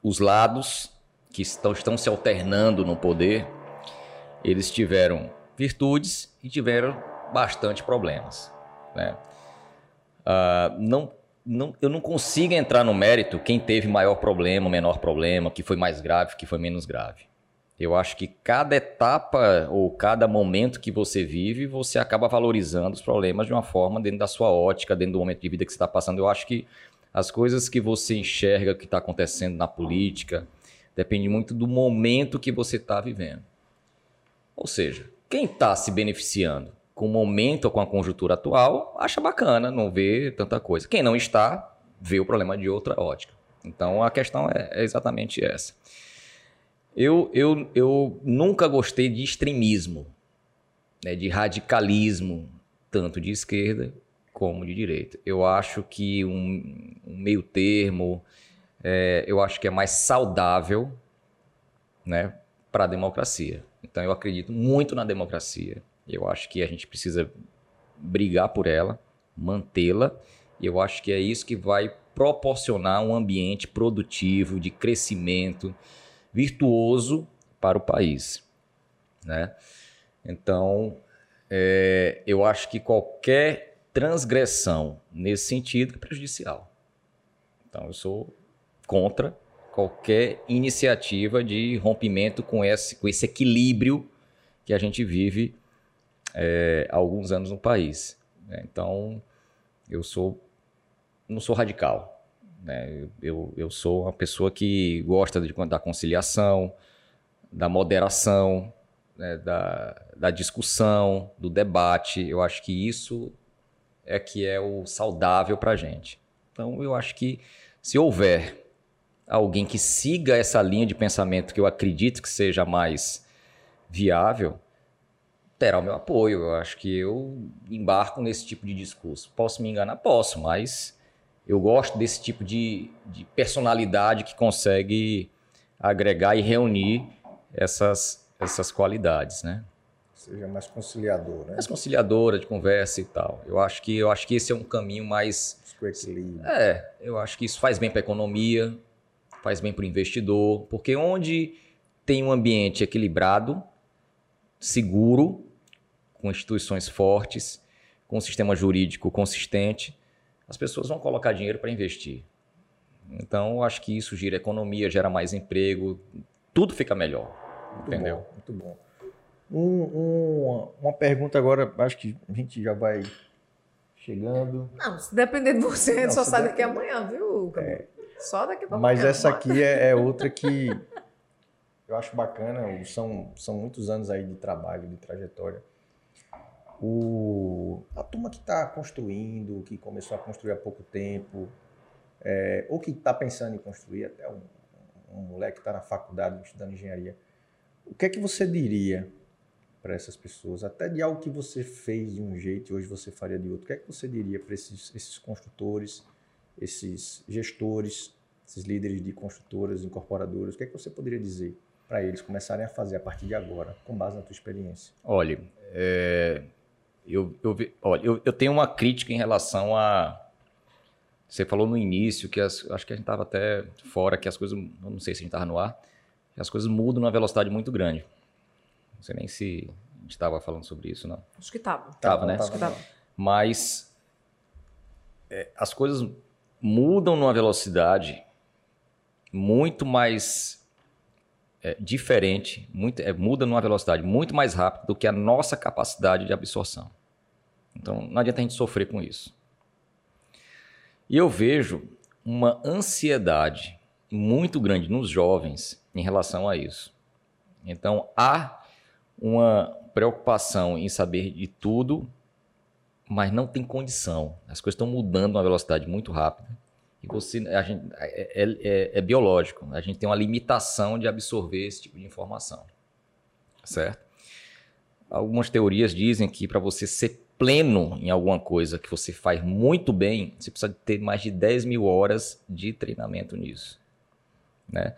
os lados que estão, estão se alternando no poder, eles tiveram virtudes e tiveram bastante problemas. Né? Uh, não, não, eu não consigo entrar no mérito quem teve maior problema, menor problema, que foi mais grave, que foi menos grave. Eu acho que cada etapa ou cada momento que você vive, você acaba valorizando os problemas de uma forma dentro da sua ótica, dentro do momento de vida que você está passando. Eu acho que as coisas que você enxerga que está acontecendo na política depende muito do momento que você está vivendo. Ou seja, quem está se beneficiando? Com o momento com a conjuntura atual, acha bacana, não vê tanta coisa. Quem não está, vê o problema de outra ótica. Então a questão é, é exatamente essa. Eu, eu, eu nunca gostei de extremismo, né, de radicalismo, tanto de esquerda como de direita. Eu acho que um, um meio termo, é, eu acho que é mais saudável né, para a democracia. Então eu acredito muito na democracia. Eu acho que a gente precisa brigar por ela, mantê-la, e eu acho que é isso que vai proporcionar um ambiente produtivo, de crescimento, virtuoso para o país. Né? Então, é, eu acho que qualquer transgressão nesse sentido é prejudicial. Então, eu sou contra qualquer iniciativa de rompimento com esse, com esse equilíbrio que a gente vive é, há alguns anos no país. Né? Então, eu sou não sou radical. Né? Eu, eu sou uma pessoa que gosta de, da conciliação, da moderação, né? da, da discussão, do debate. Eu acho que isso é que é o saudável para a gente. Então, eu acho que se houver alguém que siga essa linha de pensamento que eu acredito que seja mais viável, terá o meu apoio. Eu acho que eu embarco nesse tipo de discurso. Posso me enganar? Posso, mas eu gosto desse tipo de, de personalidade que consegue agregar e reunir essas, essas qualidades, né? Seja mais conciliador, né? Mais conciliadora de conversa e tal. Eu acho que eu acho que esse é um caminho mais equilíbrio. É, eu acho que isso faz bem para a economia, faz bem para o investidor, porque onde tem um ambiente equilibrado, seguro, com instituições fortes, com um sistema jurídico consistente, as pessoas vão colocar dinheiro para investir. Então, eu acho que isso gira economia, gera mais emprego, tudo fica melhor. Muito entendeu? Bom, muito bom. Um, um, uma pergunta agora, acho que a gente já vai chegando. Não, se depender de você, a gente só sai daqui amanhã, viu? É. Só daqui para Mas essa aqui é, é, outra que eu acho bacana. São, são muitos anos aí de trabalho, de trajetória. O, a turma que está construindo, que começou a construir há pouco tempo, é, ou que está pensando em construir, até um, um moleque que está na faculdade estudando engenharia, o que é que você diria para essas pessoas? Até de algo que você fez de um jeito e hoje você faria de outro. O que é que você diria para esses, esses construtores, esses gestores, esses líderes de construtoras, incorporadoras? O que é que você poderia dizer para eles começarem a fazer a partir de agora, com base na tua experiência? Olha, é, eu, eu, olha, eu, eu tenho uma crítica em relação a. Você falou no início que as, acho que a gente estava até fora, que as coisas, não sei se a gente estava no ar, que as coisas mudam numa velocidade muito grande. Não sei nem se a gente estava falando sobre isso, não. Acho que estava. Estava, né? Acho que estava. Mas é, as coisas mudam numa velocidade muito mais é, diferente, muito, é, muda numa velocidade muito mais rápida do que a nossa capacidade de absorção. Então, não adianta a gente sofrer com isso. E eu vejo uma ansiedade muito grande nos jovens em relação a isso. Então, há uma preocupação em saber de tudo, mas não tem condição. As coisas estão mudando a uma velocidade muito rápida. E você, a gente, é, é, é, biológico. A gente tem uma limitação de absorver esse tipo de informação. Certo? Algumas teorias dizem que para você ser pleno em alguma coisa que você faz muito bem, você precisa ter mais de 10 mil horas de treinamento nisso. Né?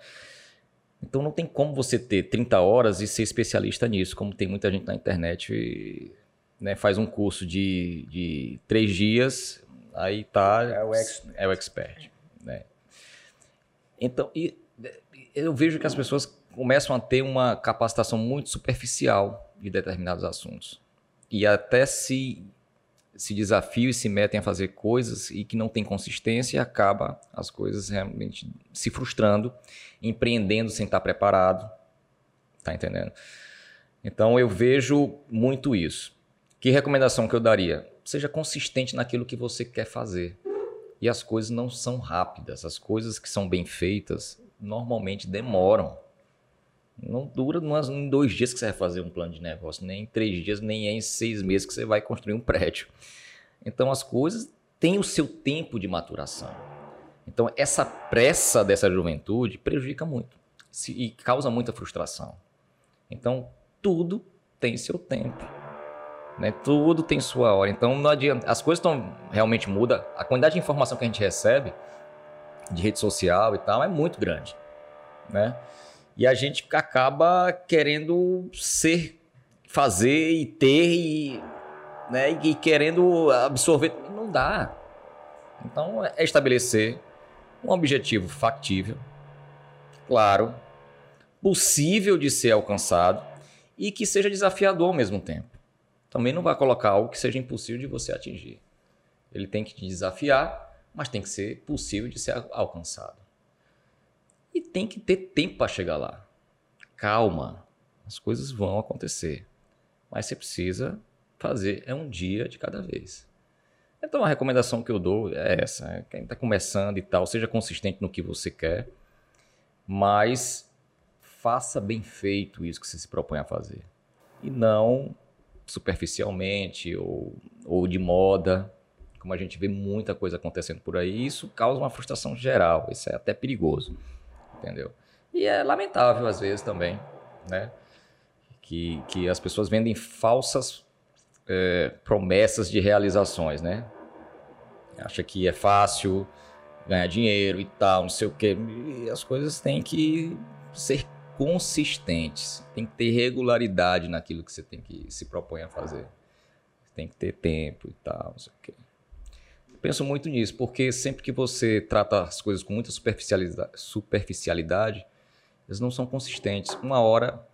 Então não tem como você ter 30 horas e ser especialista nisso, como tem muita gente na internet e, né, faz um curso de, de três dias, aí tá é o expert, é o expert né? Então, e, eu vejo que as pessoas começam a ter uma capacitação muito superficial de determinados assuntos e até se se desafiam e se metem a fazer coisas e que não tem consistência e acaba as coisas realmente se frustrando, empreendendo sem estar preparado, tá entendendo? Então eu vejo muito isso. Que recomendação que eu daria? Seja consistente naquilo que você quer fazer. E as coisas não são rápidas. As coisas que são bem feitas normalmente demoram. Não dura em dois dias que você vai fazer um plano de negócio, nem em três dias, nem em seis meses que você vai construir um prédio. Então as coisas têm o seu tempo de maturação. Então essa pressa dessa juventude prejudica muito e causa muita frustração. Então tudo tem seu tempo. Né? Tudo tem sua hora. Então não adianta. As coisas estão realmente mudam. A quantidade de informação que a gente recebe de rede social e tal é muito grande, né? E a gente acaba querendo ser, fazer e ter e, né? e querendo absorver. Não dá. Então é estabelecer um objetivo factível, claro, possível de ser alcançado e que seja desafiador ao mesmo tempo também não vai colocar algo que seja impossível de você atingir. Ele tem que te desafiar, mas tem que ser possível de ser alcançado. E tem que ter tempo para chegar lá. Calma, as coisas vão acontecer. Mas você precisa fazer, é um dia de cada vez. Então a recomendação que eu dou é essa: é quem está começando e tal, seja consistente no que você quer, mas faça bem feito isso que você se propõe a fazer. E não superficialmente ou, ou de moda, como a gente vê muita coisa acontecendo por aí, isso causa uma frustração geral, isso é até perigoso, entendeu? E é lamentável às vezes também, né? Que, que as pessoas vendem falsas é, promessas de realizações, né? Acha que é fácil ganhar dinheiro e tal, não sei o quê. E as coisas têm que ser consistentes, tem que ter regularidade naquilo que você tem que se propõe a fazer. Tem que ter tempo e tal, não sei o quê. Penso muito nisso, porque sempre que você trata as coisas com muita superficialidade, superficialidade elas não são consistentes. Uma hora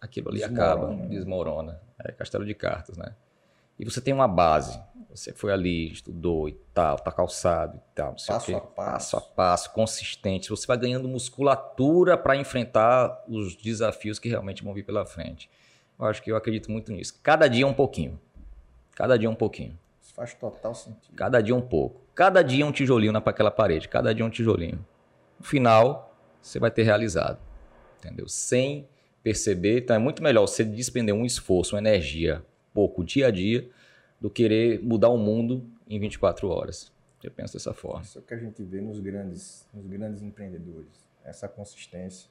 aquilo ali desmorona. acaba, desmorona. É castelo de cartas, né? E você tem uma base. Você foi ali, estudou e tal, tá calçado e tal, não sei passo o quê. a passo. Passo a passo, consistente. Você vai ganhando musculatura para enfrentar os desafios que realmente vão vir pela frente. Eu acho que eu acredito muito nisso. Cada dia um pouquinho. Cada dia um pouquinho. Faz total sentido. Cada dia um pouco. Cada dia um tijolinho naquela parede. Cada dia um tijolinho. No final, você vai ter realizado. Entendeu? Sem perceber. Então é muito melhor você despender um esforço, uma energia pouco dia a dia do querer mudar o mundo em 24 horas. Eu penso dessa forma. Isso é o que a gente vê nos grandes, nos grandes empreendedores. Essa consistência,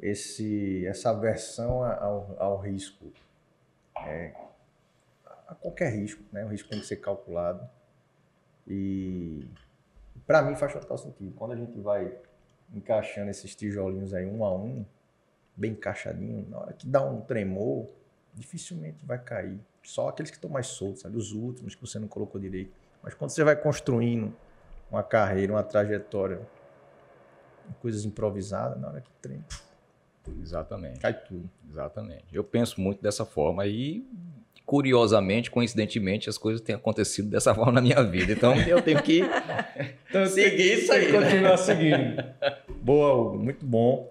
esse, essa aversão ao, ao risco. É, a qualquer risco, né? O risco tem que ser calculado. E para mim faz total sentido. Quando a gente vai encaixando esses tijolinhos aí um a um, bem encaixadinho, na hora que dá um tremor, dificilmente vai cair. Só aqueles que estão mais soltos, ali, os últimos que você não colocou direito. Mas quando você vai construindo uma carreira, uma trajetória, coisas improvisadas, na hora que treme, Exatamente. cai tudo. Exatamente. Eu penso muito dessa forma e curiosamente, coincidentemente, as coisas têm acontecido dessa forma na minha vida. Então eu tenho que Então, seguir isso aí. né? Continuar seguindo. Boa, Hugo. Muito bom.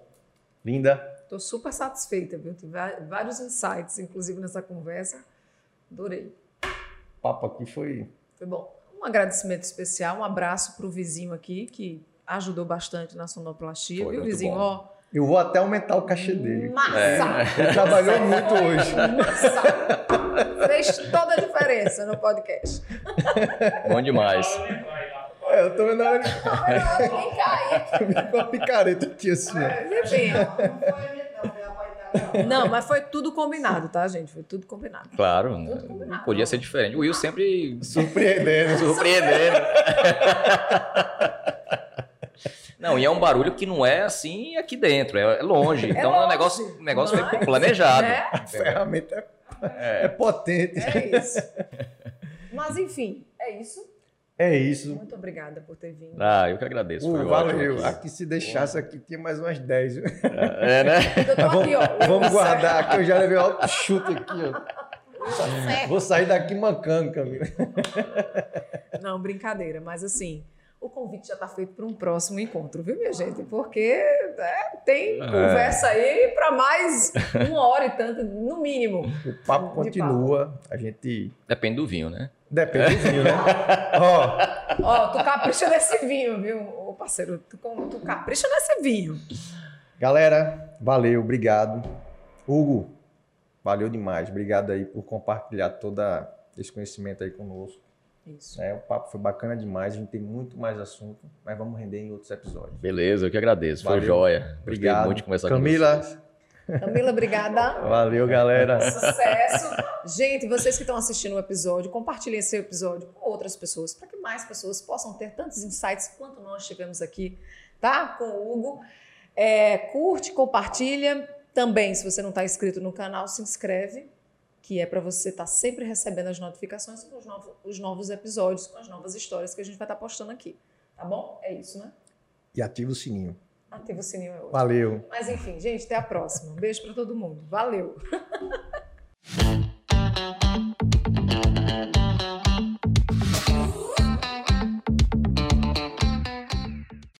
Linda. Estou super satisfeita, viu? Tive vários insights, inclusive nessa conversa. Adorei. O papo aqui foi Foi bom. Um agradecimento especial, um abraço para o vizinho aqui, que ajudou bastante na sonoplastia. Foi viu, vizinho? bom. Ó, Eu vou até aumentar o cachê dele. massa! Ele trabalhou muito hoje. Massa! Fez toda a diferença no podcast. Bom demais. É, eu tô vendo a hora nem cair. picareta aqui assim. Mas, Enfim. Não, mas foi tudo combinado, tá, gente? Foi tudo combinado. Claro, né? Tudo combinado. não podia ser diferente. O Will sempre Surpreendendo. surpreendendo. Não, e é um barulho que não é assim aqui dentro, é é longe. Então o longe, negócio, o negócio foi mas, planejado. né? A ferramenta é, é potente. É isso. Mas, enfim, é isso. É isso. Muito obrigada por ter vindo. Ah, eu que agradeço. Uh, valeu. ótimo. Aqui se deixasse aqui tinha mais umas 10. viu? É, né? Eu tô aqui, ó. Vamos guardar aqui. Eu já levei alto chute aqui, ó. Vou sair daqui mancando, Camila. Não, brincadeira, mas assim, o convite já está feito para um próximo encontro, viu, minha gente? Porque né, tem conversa aí para mais uma hora e tanto, no mínimo. O papo continua. A gente. Depende do vinho, né? Depende do vinho, né? Ó, Ó, tu capricha nesse vinho, viu, ô parceiro? Tu, tu capricha nesse vinho. galera, valeu, obrigado. Hugo, valeu demais. Obrigado aí por compartilhar todo esse conhecimento aí conosco. Isso. É, o papo foi bacana demais. A gente tem muito mais assunto, mas vamos render em outros episódios. Beleza, eu que agradeço. Foi Valeu. joia. Gostei Obrigado. muito de conversar Camila, com vocês. Camila, obrigada. valeu, galera. Sucesso. Gente, vocês que estão assistindo o episódio, compartilhem esse episódio com outras pessoas, para que mais pessoas possam ter tantos insights quanto nós tivemos aqui, tá? Com o Hugo. É, curte, compartilha. Também, se você não está inscrito no canal, se inscreve, que é para você estar sempre recebendo as notificações com os novos, os novos episódios, com as novas histórias que a gente vai estar postando aqui. Tá bom? É isso, né? E ativa o sininho. Ativa o sininho é outro. Valeu. Mas enfim, gente, até a próxima. Um beijo para todo mundo. Valeu!